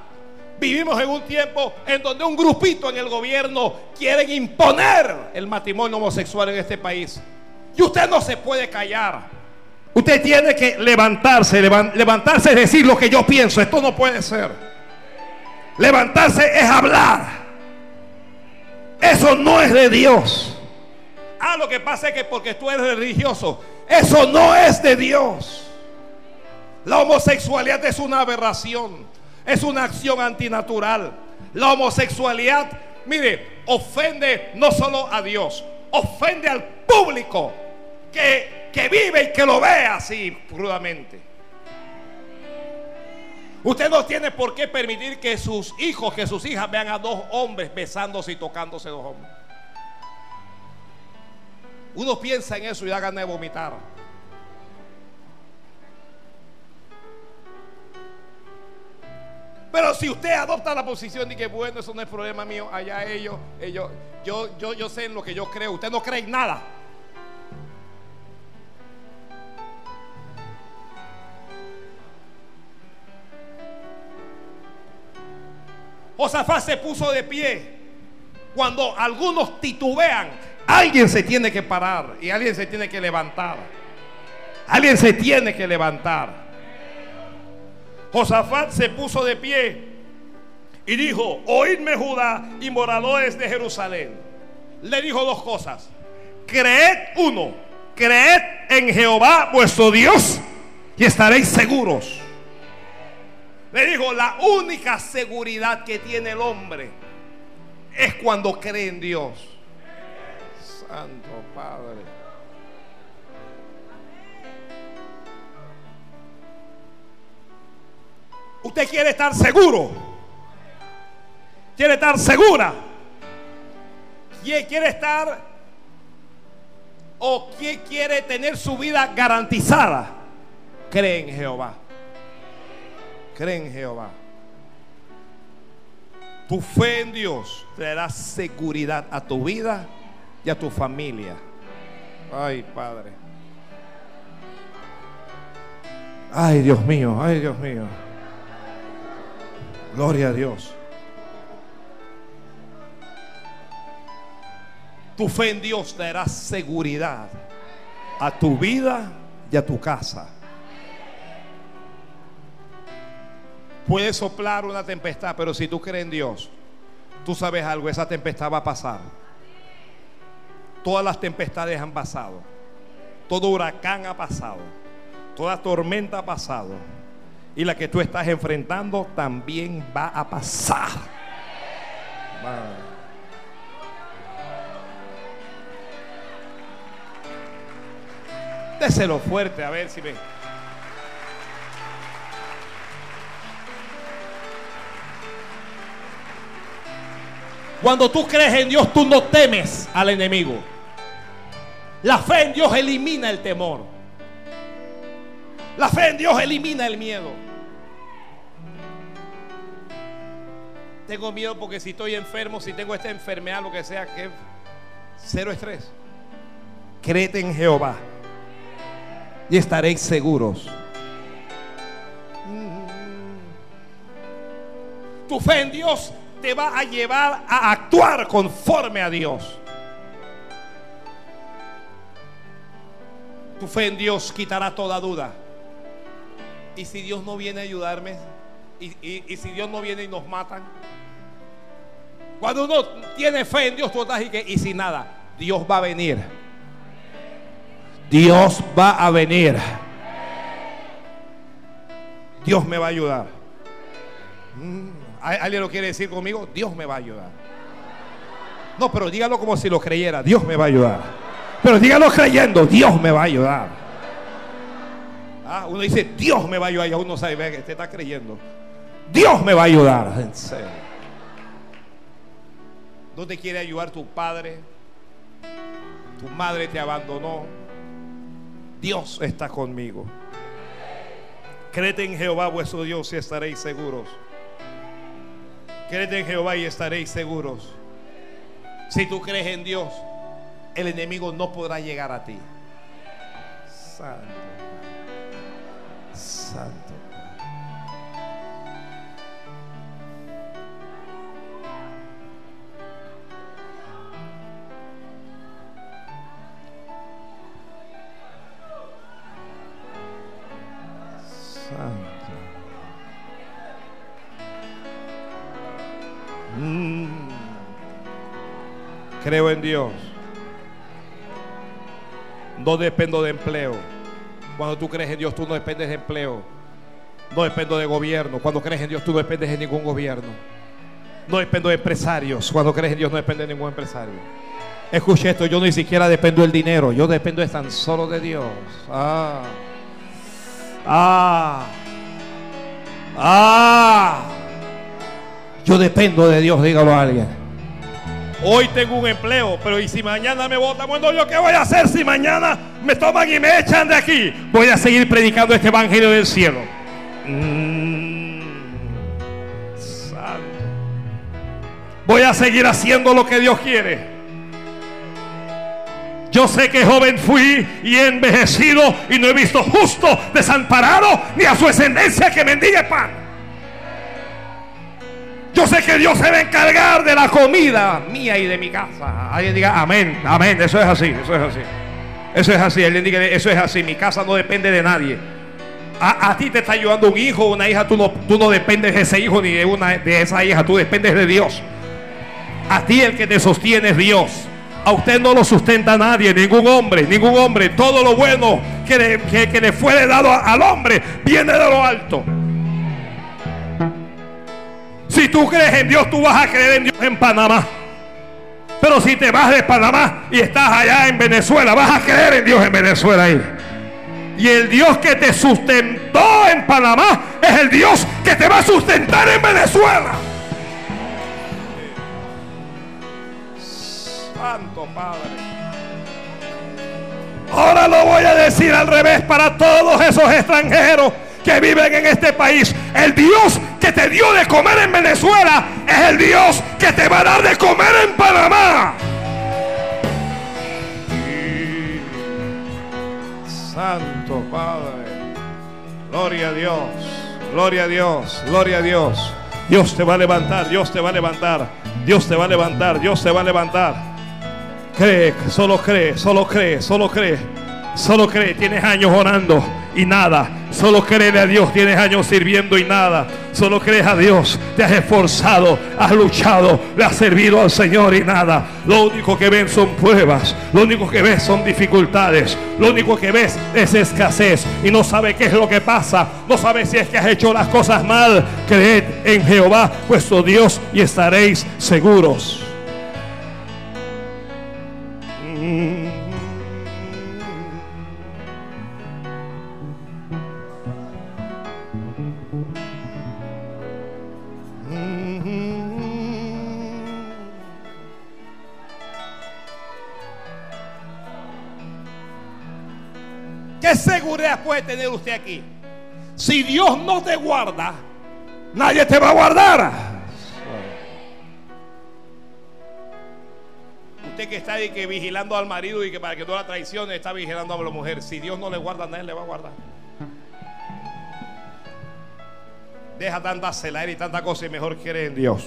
Vivimos en un tiempo en donde un grupito en el gobierno quieren imponer el matrimonio homosexual en este país. Y usted no se puede callar. Usted tiene que levantarse, levan- levantarse es decir lo que yo pienso. Esto no puede ser. Levantarse es hablar. Eso no es de Dios. Ah, lo que pasa es que porque tú eres religioso, eso no es de Dios. La homosexualidad es una aberración, es una acción antinatural. La homosexualidad, mire, ofende no solo a Dios, ofende al público que, que vive y que lo ve así crudamente. Usted no tiene por qué permitir que sus hijos, que sus hijas vean a dos hombres besándose y tocándose dos hombres. Uno piensa en eso y da ganas de vomitar. Pero si usted adopta la posición de que bueno, eso no es problema mío, allá ellos, ellos, yo, yo, yo sé en lo que yo creo, usted no cree en nada. Josafat se puso de pie. Cuando algunos titubean, alguien se tiene que parar y alguien se tiene que levantar. Alguien se tiene que levantar. Josafat se puso de pie y dijo, oídme Judá y moradores de Jerusalén. Le dijo dos cosas. Creed uno, creed en Jehová vuestro Dios y estaréis seguros. Le dijo, la única seguridad que tiene el hombre es cuando cree en Dios. Santo Padre. Usted quiere estar seguro. Quiere estar segura. Quiere estar o quién quiere tener su vida garantizada. Cree en Jehová. Cree en Jehová. Tu fe en Dios te dará seguridad a tu vida y a tu familia. Ay, Padre. Ay, Dios mío, ay, Dios mío. Gloria a Dios. Tu fe en Dios te dará seguridad a tu vida y a tu casa. Puede soplar una tempestad, pero si tú crees en Dios, tú sabes algo, esa tempestad va a pasar. Todas las tempestades han pasado. Todo huracán ha pasado. Toda tormenta ha pasado. Y la que tú estás enfrentando también va a pasar. Va. Déselo fuerte, a ver si ven. Cuando tú crees en Dios, tú no temes al enemigo. La fe en Dios elimina el temor. La fe en Dios elimina el miedo. Tengo miedo porque si estoy enfermo, si tengo esta enfermedad, lo que sea, que cero estrés. Créete en Jehová y estaréis seguros. Tu fe en Dios te va a llevar a actuar conforme a Dios. Tu fe en Dios quitará toda duda. Y si Dios no viene a ayudarme, y, y- y si Dios no viene y nos matan. Cuando uno tiene fe en Dios, tú estás y que, y sin nada, Dios va a venir. Dios va a venir. Dios me va a ayudar. Mm, ¿al- ¿Alguien lo quiere decir conmigo? Dios me va a ayudar. No, pero dígalo como si lo creyera. Dios me va a ayudar. Pero dígalo creyendo. Dios me va a ayudar. Ah, uno dice, Dios me va a ayudar. Y uno sabe que usted está creyendo. Dios me va a ayudar. ¿No te quiere ayudar tu padre? Tu madre te abandonó. Dios está conmigo. Créete en Jehová vuestro Dios y estaréis seguros. Créete en Jehová y estaréis seguros. Si tú crees en Dios, el enemigo no podrá llegar a ti. Santo. Santo. Santo. Mm. Creo en Dios. No dependo de empleo. Cuando tú crees en Dios, tú no dependes de empleo. No dependo de gobierno. Cuando crees en Dios, tú no dependes de ningún gobierno. No dependo de empresarios. Cuando crees en Dios, no depende de ningún empresario. Escuche esto, yo ni siquiera dependo del dinero. Yo dependo de tan solo de Dios. Ah. Ah. Ah. Yo dependo de Dios, dígalo a alguien. Hoy tengo un empleo, pero ¿y si mañana me votan? Bueno, ¿yo qué voy a hacer si mañana me toman y me echan de aquí? Voy a seguir predicando este evangelio del cielo. Mm, santo. Voy a seguir haciendo lo que Dios quiere. Yo sé que joven fui y envejecido y no he visto justo desamparado ni a su descendencia que mendigue pan. Yo sé que Dios se va a encargar de la comida mía y de mi casa. Alguien diga amén, amén. Eso es así, eso es así. Eso es así. Alguien diga, eso es así. Mi casa no depende de nadie. A, ti te está ayudando un hijo una hija. Tú no, tú no dependes de ese hijo ni de, una, de esa hija. Tú dependes de Dios. A ti el que te sostiene es Dios. A usted no lo sustenta nadie, ningún hombre, ningún hombre. Todo lo bueno que le, que- que le fue dado al hombre viene de lo alto. Tú crees en Dios, tú vas a creer en Dios en Panamá. Pero si te vas de Panamá y estás allá en Venezuela, vas a creer en Dios en Venezuela. Y el Dios que te sustentó en Panamá es el Dios que te va a sustentar en Venezuela. Santo Padre. Ahora lo voy a decir al revés para todos esos extranjeros que viven en este país. El Dios que te dio de comer en Venezuela es el Dios que te va a dar de comer en Panamá. Santo Padre. Gloria a Dios. Gloria a Dios. Gloria a Dios. Dios te va a levantar. Dios te va a levantar. Dios te va a levantar. Dios te va a levantar. Cree, solo cree, solo cree, solo cree. Solo cree, tienes años orando y nada. Solo cree a Dios, tienes años sirviendo y nada. Solo crees a Dios, te has esforzado, has luchado, le has servido al Señor y nada. Lo único que ven son pruebas, lo único que ves son dificultades, lo único que ves es escasez y no sabe qué es lo que pasa, no sabe si es que has hecho las cosas mal. Creed en Jehová, vuestro Dios, y estaréis seguros. ¿Qué puede tener usted aquí? Si Dios no te guarda, nadie te va a guardar. Usted que está ahí que vigilando al marido y que para que no la traicione está vigilando a la mujer. Si Dios no le guarda, nadie le va a guardar. Deja tanta celar y tanta cosa y mejor cree en Dios.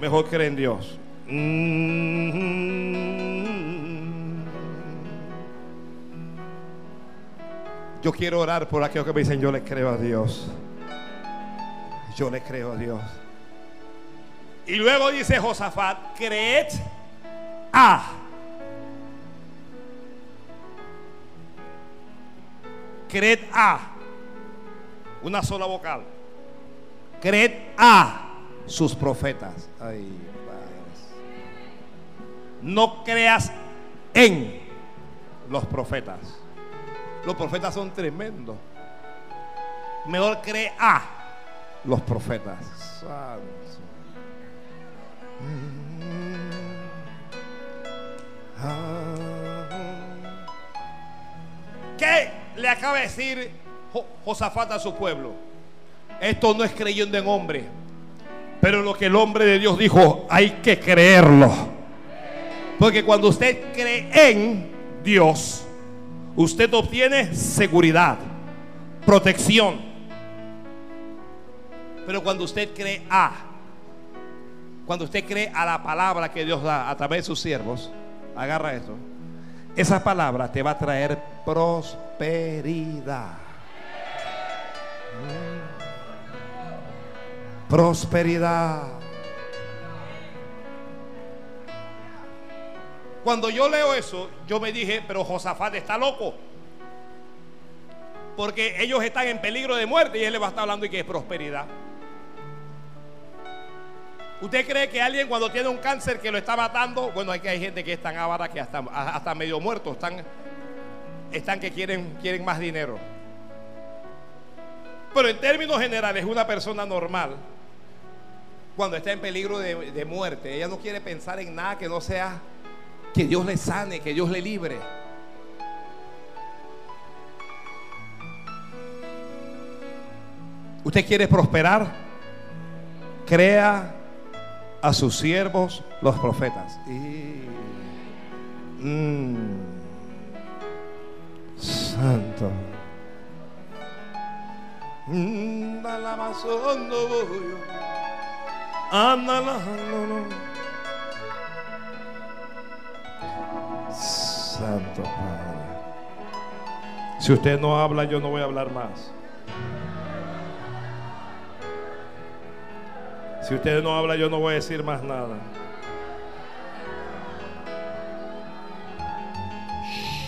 Mejor cree en Dios. Mm-hmm. Yo quiero orar por aquellos que me dicen, yo le creo a Dios. Yo le creo a Dios. Y luego dice Josafat, creed a. Creed a. Una sola vocal. Creed a sus profetas. Ay. No creas en los profetas. Los profetas son tremendos. Mejor cree a los profetas. Santo. ¿Qué le acaba de decir Jo- Josafat a su pueblo? Esto no es creyendo en hombre, pero lo que el hombre de Dios dijo, hay que creerlo. Porque cuando usted cree en Dios, usted obtiene seguridad, protección. Pero cuando usted cree a, cuando usted cree a la palabra que Dios da a través de sus siervos, agarra esto. Esa palabra te va a traer prosperidad. Mm. Prosperidad. Cuando yo leo eso, yo me dije, pero Josafat está loco. Porque ellos están en peligro de muerte y él le va a estar hablando de que es prosperidad. ¿Usted cree que alguien cuando tiene un cáncer que lo está matando? Bueno, hay que hay gente que es tan avara que hasta, hasta medio muerto están, están que quieren, quieren más dinero. Pero en términos generales, una persona normal, cuando está en peligro de muerte, ella no quiere pensar en nada que no sea que Dios le sane, que Dios le libre. ¿Usted quiere prosperar? Crea a sus siervos los profetas. Y- Mm. Santo. Mm, Santo Padre. Si usted no habla, yo no voy a hablar más. Si usted no habla, yo no voy a decir más nada.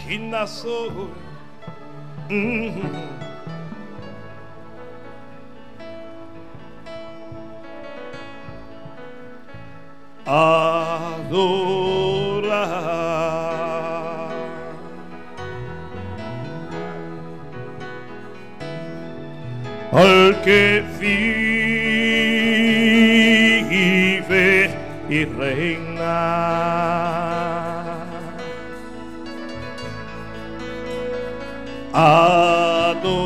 Shinaso. Que vive y reina. Adorar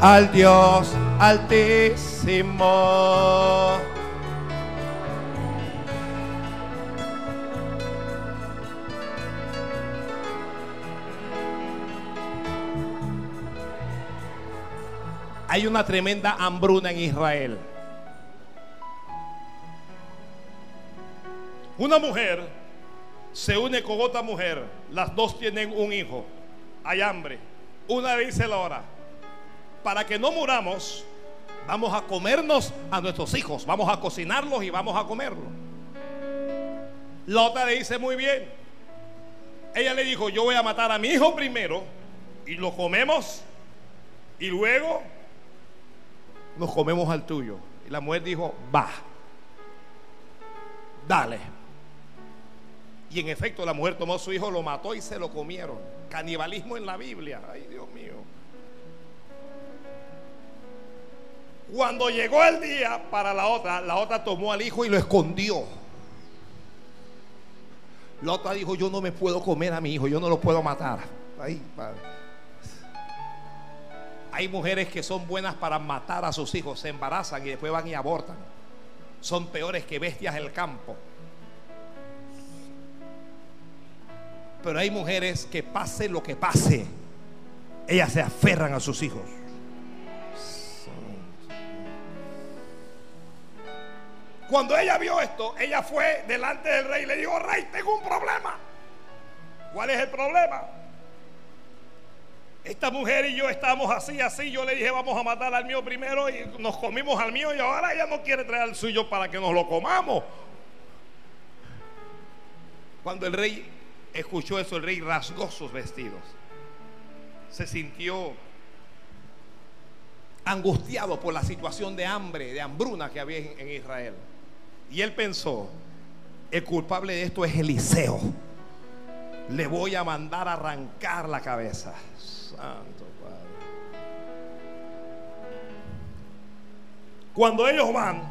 al Dios altísimo. Hay una tremenda hambruna en Israel. Una mujer se une con otra mujer. Las dos tienen un hijo. Hay hambre. Una dice la hora. Para que no muramos, vamos a comernos a nuestros hijos. Vamos a cocinarlos y vamos a comerlos. La otra le dice muy bien. Ella le dijo, yo voy a matar a mi hijo primero y lo comemos y luego nos comemos al tuyo. Y la mujer dijo, va, dale. Y en efecto la mujer tomó a su hijo, lo mató y se lo comieron. Canibalismo en la Biblia. Ay, Dios mío. Cuando llegó el día para la otra, la otra tomó al hijo y lo escondió. La otra dijo, yo no me puedo comer a mi hijo, yo no lo puedo matar. Ay, padre. Hay mujeres que son buenas para matar a sus hijos, se embarazan y después van y abortan. Son peores que bestias del campo. Pero hay mujeres que pase lo que pase, ellas se aferran a sus hijos. Cuando ella vio esto, ella fue delante del rey y le dijo, rey, tengo un problema. ¿Cuál es el problema? Esta mujer y yo estamos así, así. Yo le dije, vamos a matar al mío primero y nos comimos al mío y ahora ella no quiere traer al suyo para que nos lo comamos. Cuando el rey escuchó eso, el rey rasgó sus vestidos. Se sintió angustiado por la situación de hambre, de hambruna que había en Israel. Y él pensó, el culpable de esto es Eliseo. Le voy a mandar a arrancar la cabeza. Santo Padre. Cuando ellos van,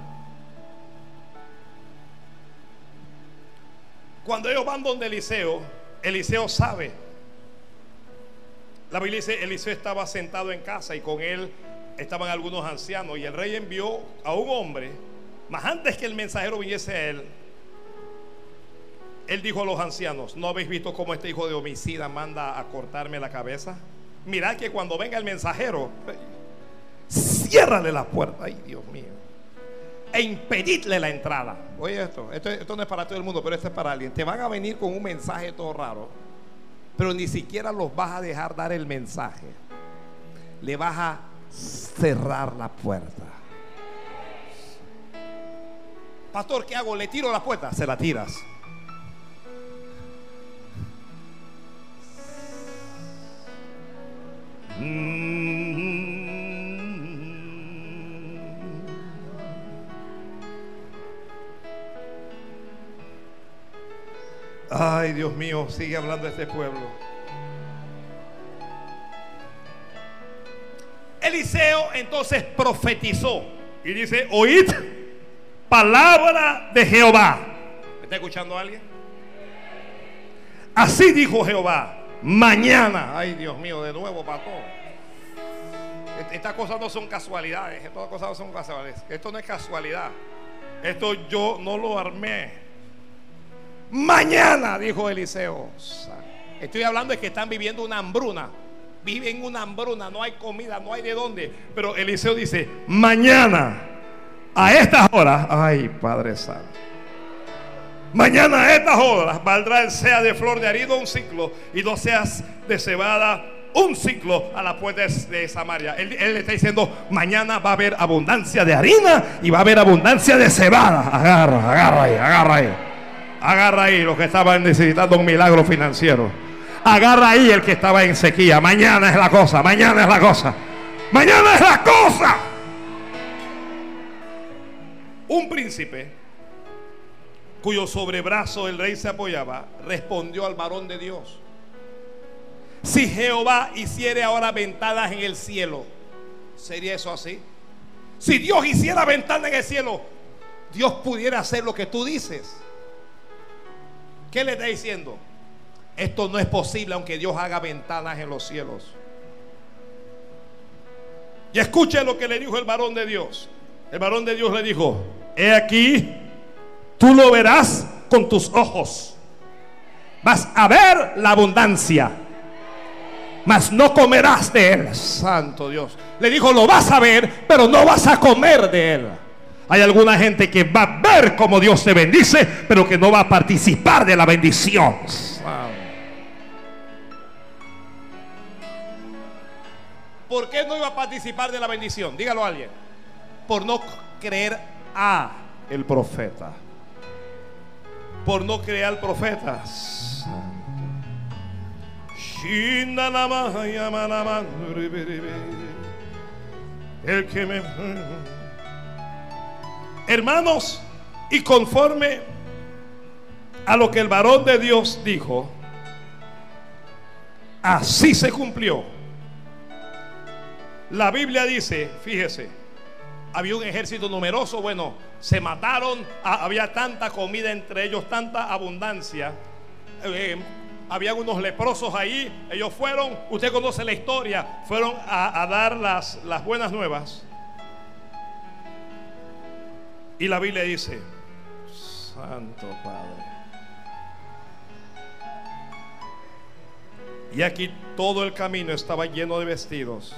cuando ellos van donde Eliseo, Eliseo sabe. La Biblia dice, Eliseo estaba sentado en casa y con él estaban algunos ancianos y el rey envió a un hombre, mas antes que el mensajero viniese a él, él dijo a los ancianos, ¿no habéis visto cómo este hijo de homicida manda a cortarme la cabeza? Mirad que cuando venga el mensajero, ciérrale la puerta, ay Dios mío, e impedidle la entrada. Oye esto, esto, esto no es para todo el mundo, pero esto es para alguien. Te van a venir con un mensaje todo raro, pero ni siquiera los vas a dejar dar el mensaje. Le vas a cerrar la puerta. Pastor, ¿qué hago? ¿Le tiro la puerta? Se la tiras. Ay, Dios mío, sigue hablando este pueblo. Eliseo entonces profetizó y dice, oíd palabra de Jehová. ¿Me está escuchando alguien? Así dijo Jehová, mañana, ay Dios mío, de nuevo pastor. Estas cosas no son casualidades, estas cosas no son casualidades. Esto no es casualidad. Esto yo no lo armé. Mañana, dijo Eliseo. Estoy hablando de que están viviendo una hambruna. Viven una hambruna, no hay comida, no hay de dónde. Pero Eliseo dice, mañana, a estas horas, ay Padre Santo. Mañana a estas horas valdrá sea de flor de harina un ciclo y dos seas de cebada un ciclo a la puerta de Samaria. Él, él, está diciendo, mañana va a haber abundancia de harina y va a haber abundancia de cebada. Agarra, agarra ahí, agarra ahí. Agarra ahí los que estaban necesitando un milagro financiero. Agarra ahí el que estaba en sequía. Mañana es la cosa, mañana es la cosa. Mañana es la cosa. Un príncipe cuyo sobrebrazo el rey se apoyaba, respondió al varón de Dios. Si Jehová hiciere ahora ventanas en el cielo, ¿sería eso así? Si Dios hiciera ventanas en el cielo, Dios pudiera hacer lo que tú dices. ¿Qué le está diciendo? Esto no es posible aunque Dios haga ventanas en los cielos. Y escuche lo que le dijo el varón de Dios. El varón de Dios le dijo, he aquí, tú lo verás con tus ojos. Vas a ver la abundancia, mas no comerás de él. Santo Dios. Le dijo, lo vas a ver, pero no vas a comer de él. Hay alguna gente que va a ver cómo Dios te bendice, pero que no va a participar de la bendición. ¿Por qué no iba a participar de la bendición? Dígalo a alguien. Por no creer a el profeta. Por no creer al profeta. El que me Hermanos, y conforme a lo que el varón de Dios dijo, así se cumplió. La Biblia dice, fíjese, había un ejército numeroso, bueno, se mataron, había tanta comida entre ellos, tanta abundancia. Eh, habían unos leprosos ahí, ellos fueron, usted conoce la historia, fueron a, dar las, las buenas nuevas. Y la Biblia dice, Santo Padre. Y aquí todo el camino estaba lleno de vestidos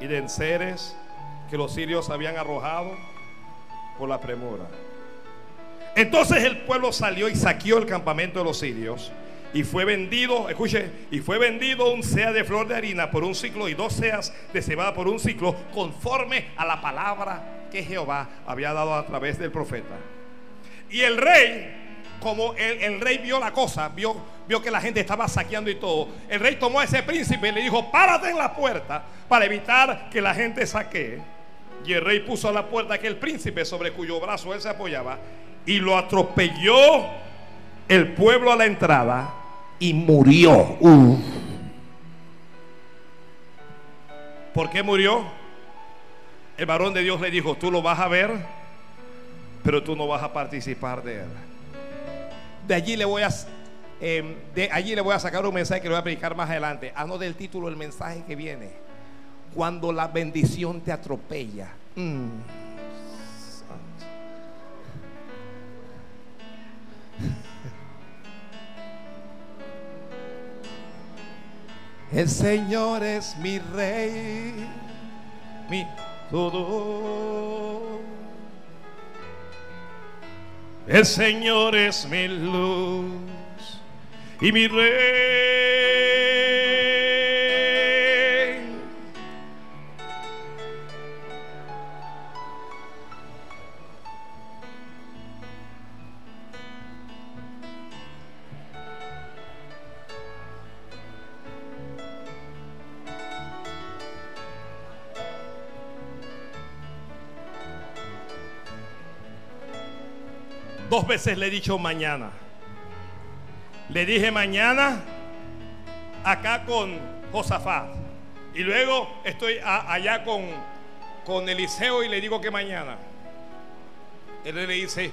y de enseres que los sirios habían arrojado por la premura. Entonces el pueblo salió y saqueó el campamento de los sirios. Y fue vendido, escuche, y fue vendido un sea de flor de harina por un ciclo y dos seas de cebada por un ciclo, conforme a la palabra que Jehová había dado a través del profeta. Y el rey, como el, rey vio la cosa, vio, vio que la gente estaba saqueando y todo, el rey tomó a ese príncipe y le dijo, párate en la puerta para evitar que la gente saquee. Y el rey puso a la puerta aquel príncipe sobre cuyo brazo él se apoyaba y lo atropelló el pueblo a la entrada y murió. ¿Por qué murió? El varón de Dios le dijo, tú lo vas a ver, pero tú no vas a participar de él. De allí le voy a eh, de allí le voy a sacar un mensaje que lo voy a predicar más adelante. Anote el título del mensaje que viene. Cuando la bendición te atropella. Mm. <laughs> El Señor es mi rey, mi todo. El Señor es mi luz y mi rey. Dos veces le he dicho mañana. Le dije mañana acá con Josafat. Y luego estoy allá con, con Eliseo y le digo que mañana. Él le dice,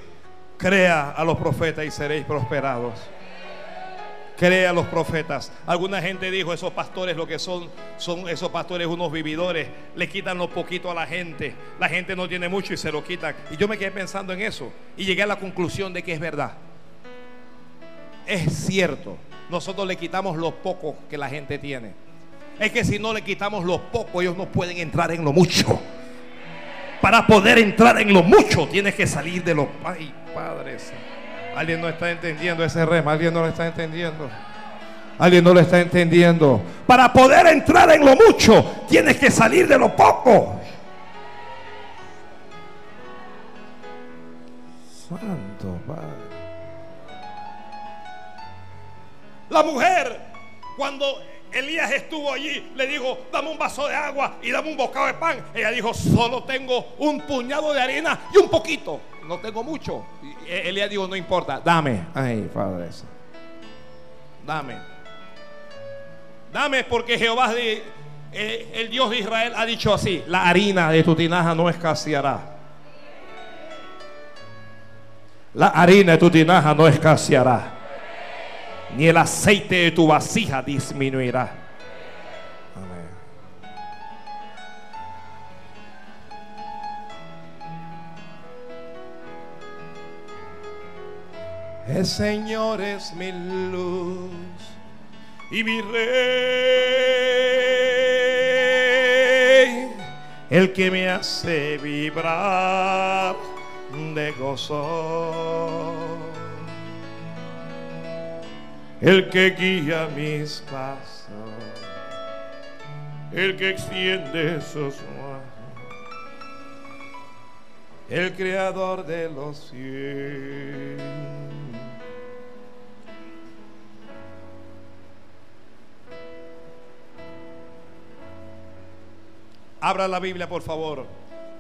crea a los profetas y seréis prosperados. Crea a los profetas. Alguna gente dijo, esos pastores lo que son, son esos pastores unos vividores, le quitan lo poquito a la gente. La gente no tiene mucho y se lo quitan. Y yo me quedé pensando en eso y llegué a la conclusión de que es verdad. Es cierto, nosotros le quitamos lo poco que la gente tiene. Es que si no le quitamos lo poco, ellos no pueden entrar en lo mucho. Para poder entrar en lo mucho, tienes que salir de lo... Ay, Padre Santo. Alguien no está entendiendo ese rema, alguien no lo está entendiendo. Alguien no lo está entendiendo. Para poder entrar en lo mucho, tienes que salir de lo poco. Santo Padre. La mujer, cuando Elías estuvo allí, le dijo, dame un vaso de agua y dame un bocado de pan. Ella dijo, solo tengo un puñado de harina y un poquito. No tengo mucho. Y Elías dijo, no importa, dame. Ay, Padre. Dame. Dame porque Jehová, de- eh, el Dios de Israel, ha dicho así, la harina de tu tinaja no escaseará. La harina de tu tinaja no escaseará ni el aceite de tu vasija disminuirá. El Señor es mi luz y mi rey, el que me hace vibrar de gozo el que guía mis pasos, el que extiende sus manos, el creador de los cielos. Abra la Biblia, por favor,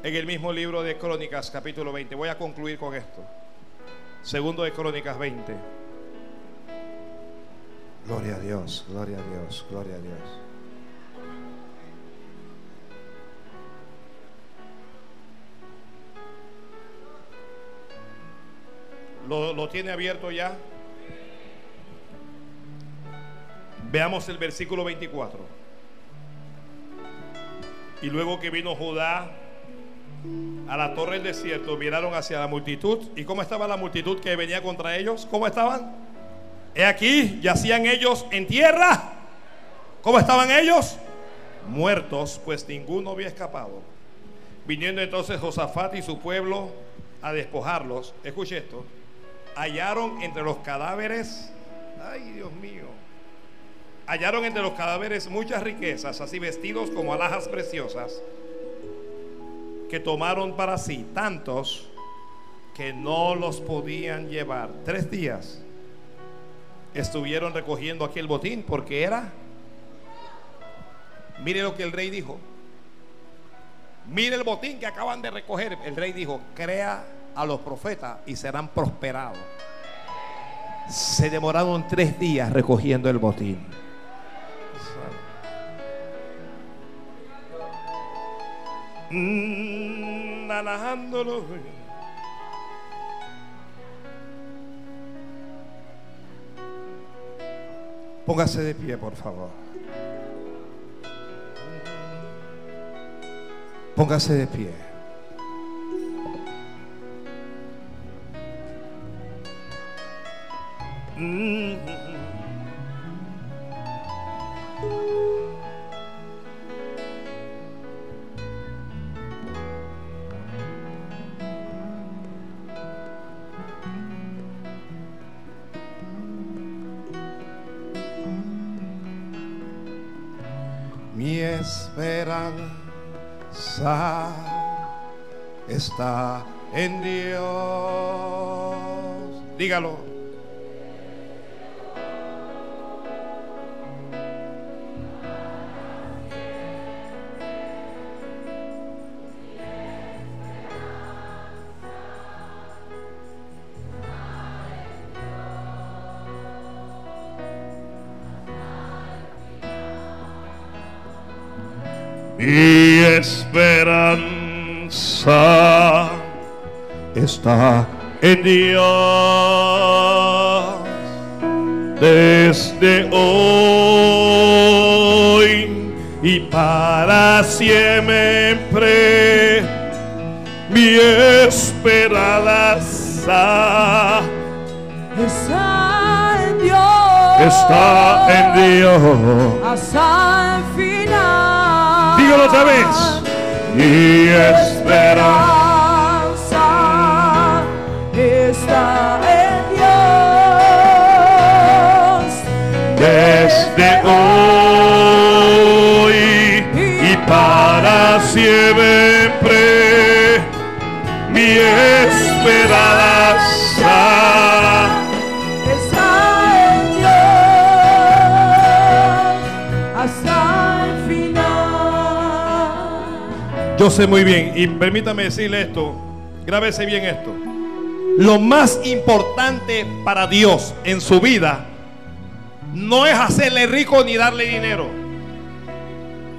en el mismo libro de Crónicas, capítulo 20. Voy a concluir con esto. Segundo de Crónicas 20. Gloria a Dios, gloria a Dios, gloria a Dios. ¿Lo, lo tiene abierto ya? Veamos el versículo 24. Y luego que vino Judá a la torre del desierto, miraron hacia la multitud. ¿Y cómo estaba la multitud que venía contra ellos? ¿Cómo estaban? He aquí, yacían ellos en tierra. ¿Cómo estaban ellos? Muertos, pues ninguno había escapado. Viniendo entonces Josafat y su pueblo a despojarlos, escuche esto, hallaron entre los cadáveres, ay Dios mío, hallaron entre los cadáveres muchas riquezas, así vestidos como alhajas preciosas, que tomaron para sí tantos que no los podían llevar. Tres días estuvieron recogiendo aquel botín porque era, mire lo que el rey dijo, mire el botín que acaban de recoger. El rey dijo, crea a los profetas y serán prosperados. Se demoraron tres días recogiendo el botín. Mm, Póngase de pie, por favor. Póngase de pie. Mm. Está en Dios. Desde hoy y para siempre mi esperanza Está en Dios. está en Dios. Hasta el final. Dígalo otra vez. Mi esperanza. Desde hoy y para siempre mi esperanza Está en Dios. Hasta el final. yo sé muy bien y permítame decirle esto grábese bien esto lo más importante para Dios en su vida no es hacerle rico ni darle dinero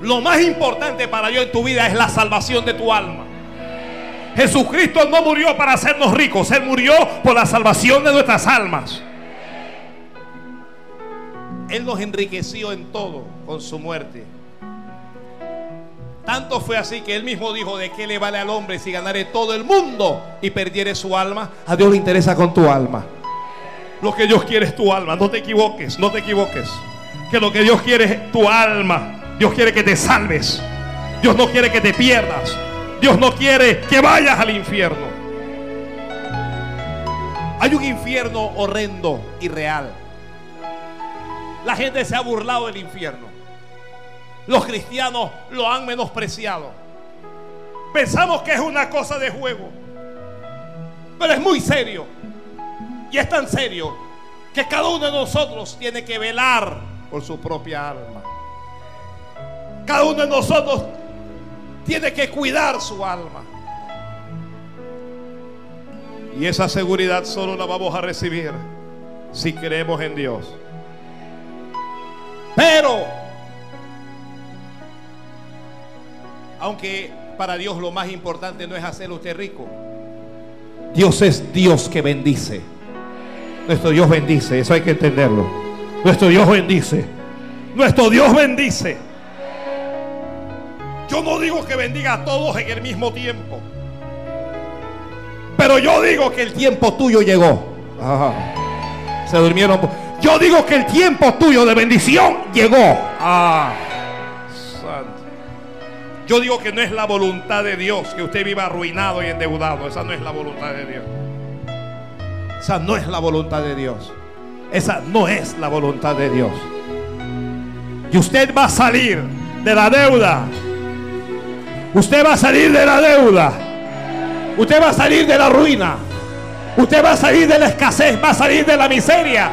lo más importante para Dios en tu vida es la salvación de tu alma Jesucristo no murió para hacernos ricos, Él murió por la salvación de nuestras almas. Él nos enriqueció en todo con su muerte. Tanto fue así que Él mismo dijo, ¿de qué le vale al hombre si ganare todo el mundo y perdiere su alma? A Dios le interesa con tu alma. Lo que Dios quiere es tu alma, no te equivoques, no te equivoques. Que lo que Dios quiere es tu alma. Dios quiere que te salves. Dios no quiere que te pierdas. Dios no quiere que vayas al infierno. Hay un infierno horrendo y real. La gente se ha burlado del infierno. Los cristianos lo han menospreciado. Pensamos que es una cosa de juego. Pero es muy serio. Y es tan serio que cada uno de nosotros tiene que velar por su propia alma. Cada uno de nosotros tiene que cuidar su alma. Y esa seguridad solo la vamos a recibir si creemos en Dios. Pero, aunque para Dios lo más importante no es hacerlo usted rico, Dios es Dios que bendice. Nuestro Dios bendice, eso hay que entenderlo. Nuestro Dios bendice. Nuestro Dios bendice. Yo no digo que bendiga a todos en el mismo tiempo. Pero yo digo que el tiempo tuyo llegó. Se durmieron. Yo digo que el tiempo tuyo de bendición llegó. Ah. Yo digo que no es la voluntad de Dios que usted viva arruinado y endeudado. Esa no es la voluntad de Dios. Esa no es la voluntad de Dios. Esa no es la voluntad de Dios. Y usted va a salir de la deuda. Usted va a salir de la deuda. Usted va a salir de la ruina. Usted va a salir de la escasez. Va a salir de la miseria.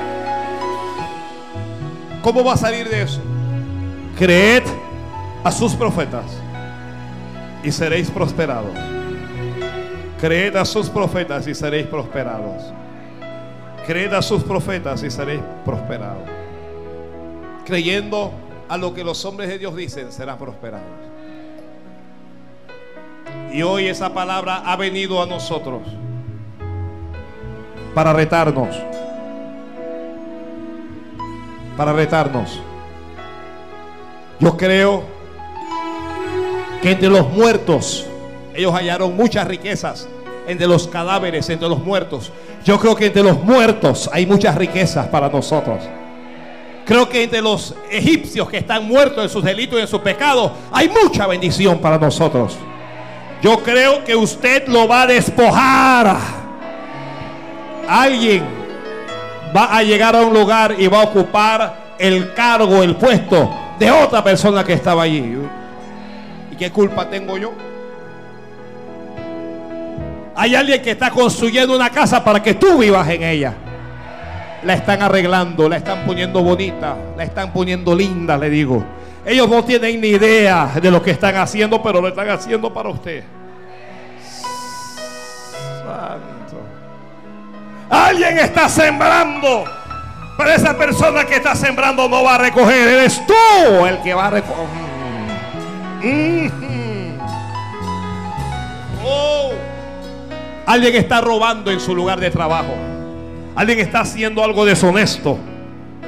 ¿Cómo va a salir de eso? Creed a sus profetas y seréis prosperados. Creed a sus profetas y seréis prosperados. Creed a sus profetas y seréis prosperados. Creyendo a lo que los hombres de Dios dicen, serán prosperados. Y hoy esa palabra ha venido a nosotros para retarnos. Para retarnos. Yo creo que entre los muertos ellos hallaron muchas riquezas. Entre los cadáveres, entre los muertos. Yo creo que entre los muertos hay muchas riquezas para nosotros. Creo que entre los egipcios que están muertos en sus delitos y en sus pecados hay mucha bendición para nosotros. Yo creo que usted lo va a despojar. Alguien va a llegar a un lugar y va a ocupar el cargo, el puesto de otra persona que estaba allí. ¿Y qué culpa tengo yo? Hay alguien que está construyendo una casa para que tú vivas en ella. La están arreglando, la están poniendo bonita, la están poniendo linda, le digo. Ellos no tienen ni idea de lo que están haciendo, pero lo están haciendo para usted. Santo. Alguien está sembrando. Pero esa persona que está sembrando no va a recoger. Eres tú el que va a recoger. Mm. Oh. Alguien está robando en su lugar de trabajo. Alguien está haciendo algo deshonesto.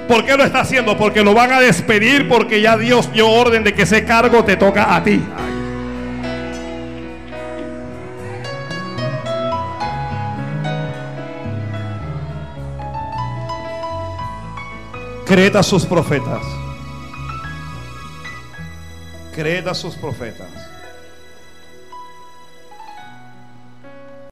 ¿Por qué lo está haciendo? Porque lo van a despedir porque ya Dios dio orden de que ese cargo te toca a ti. Creed a sus profetas. Creed a sus profetas.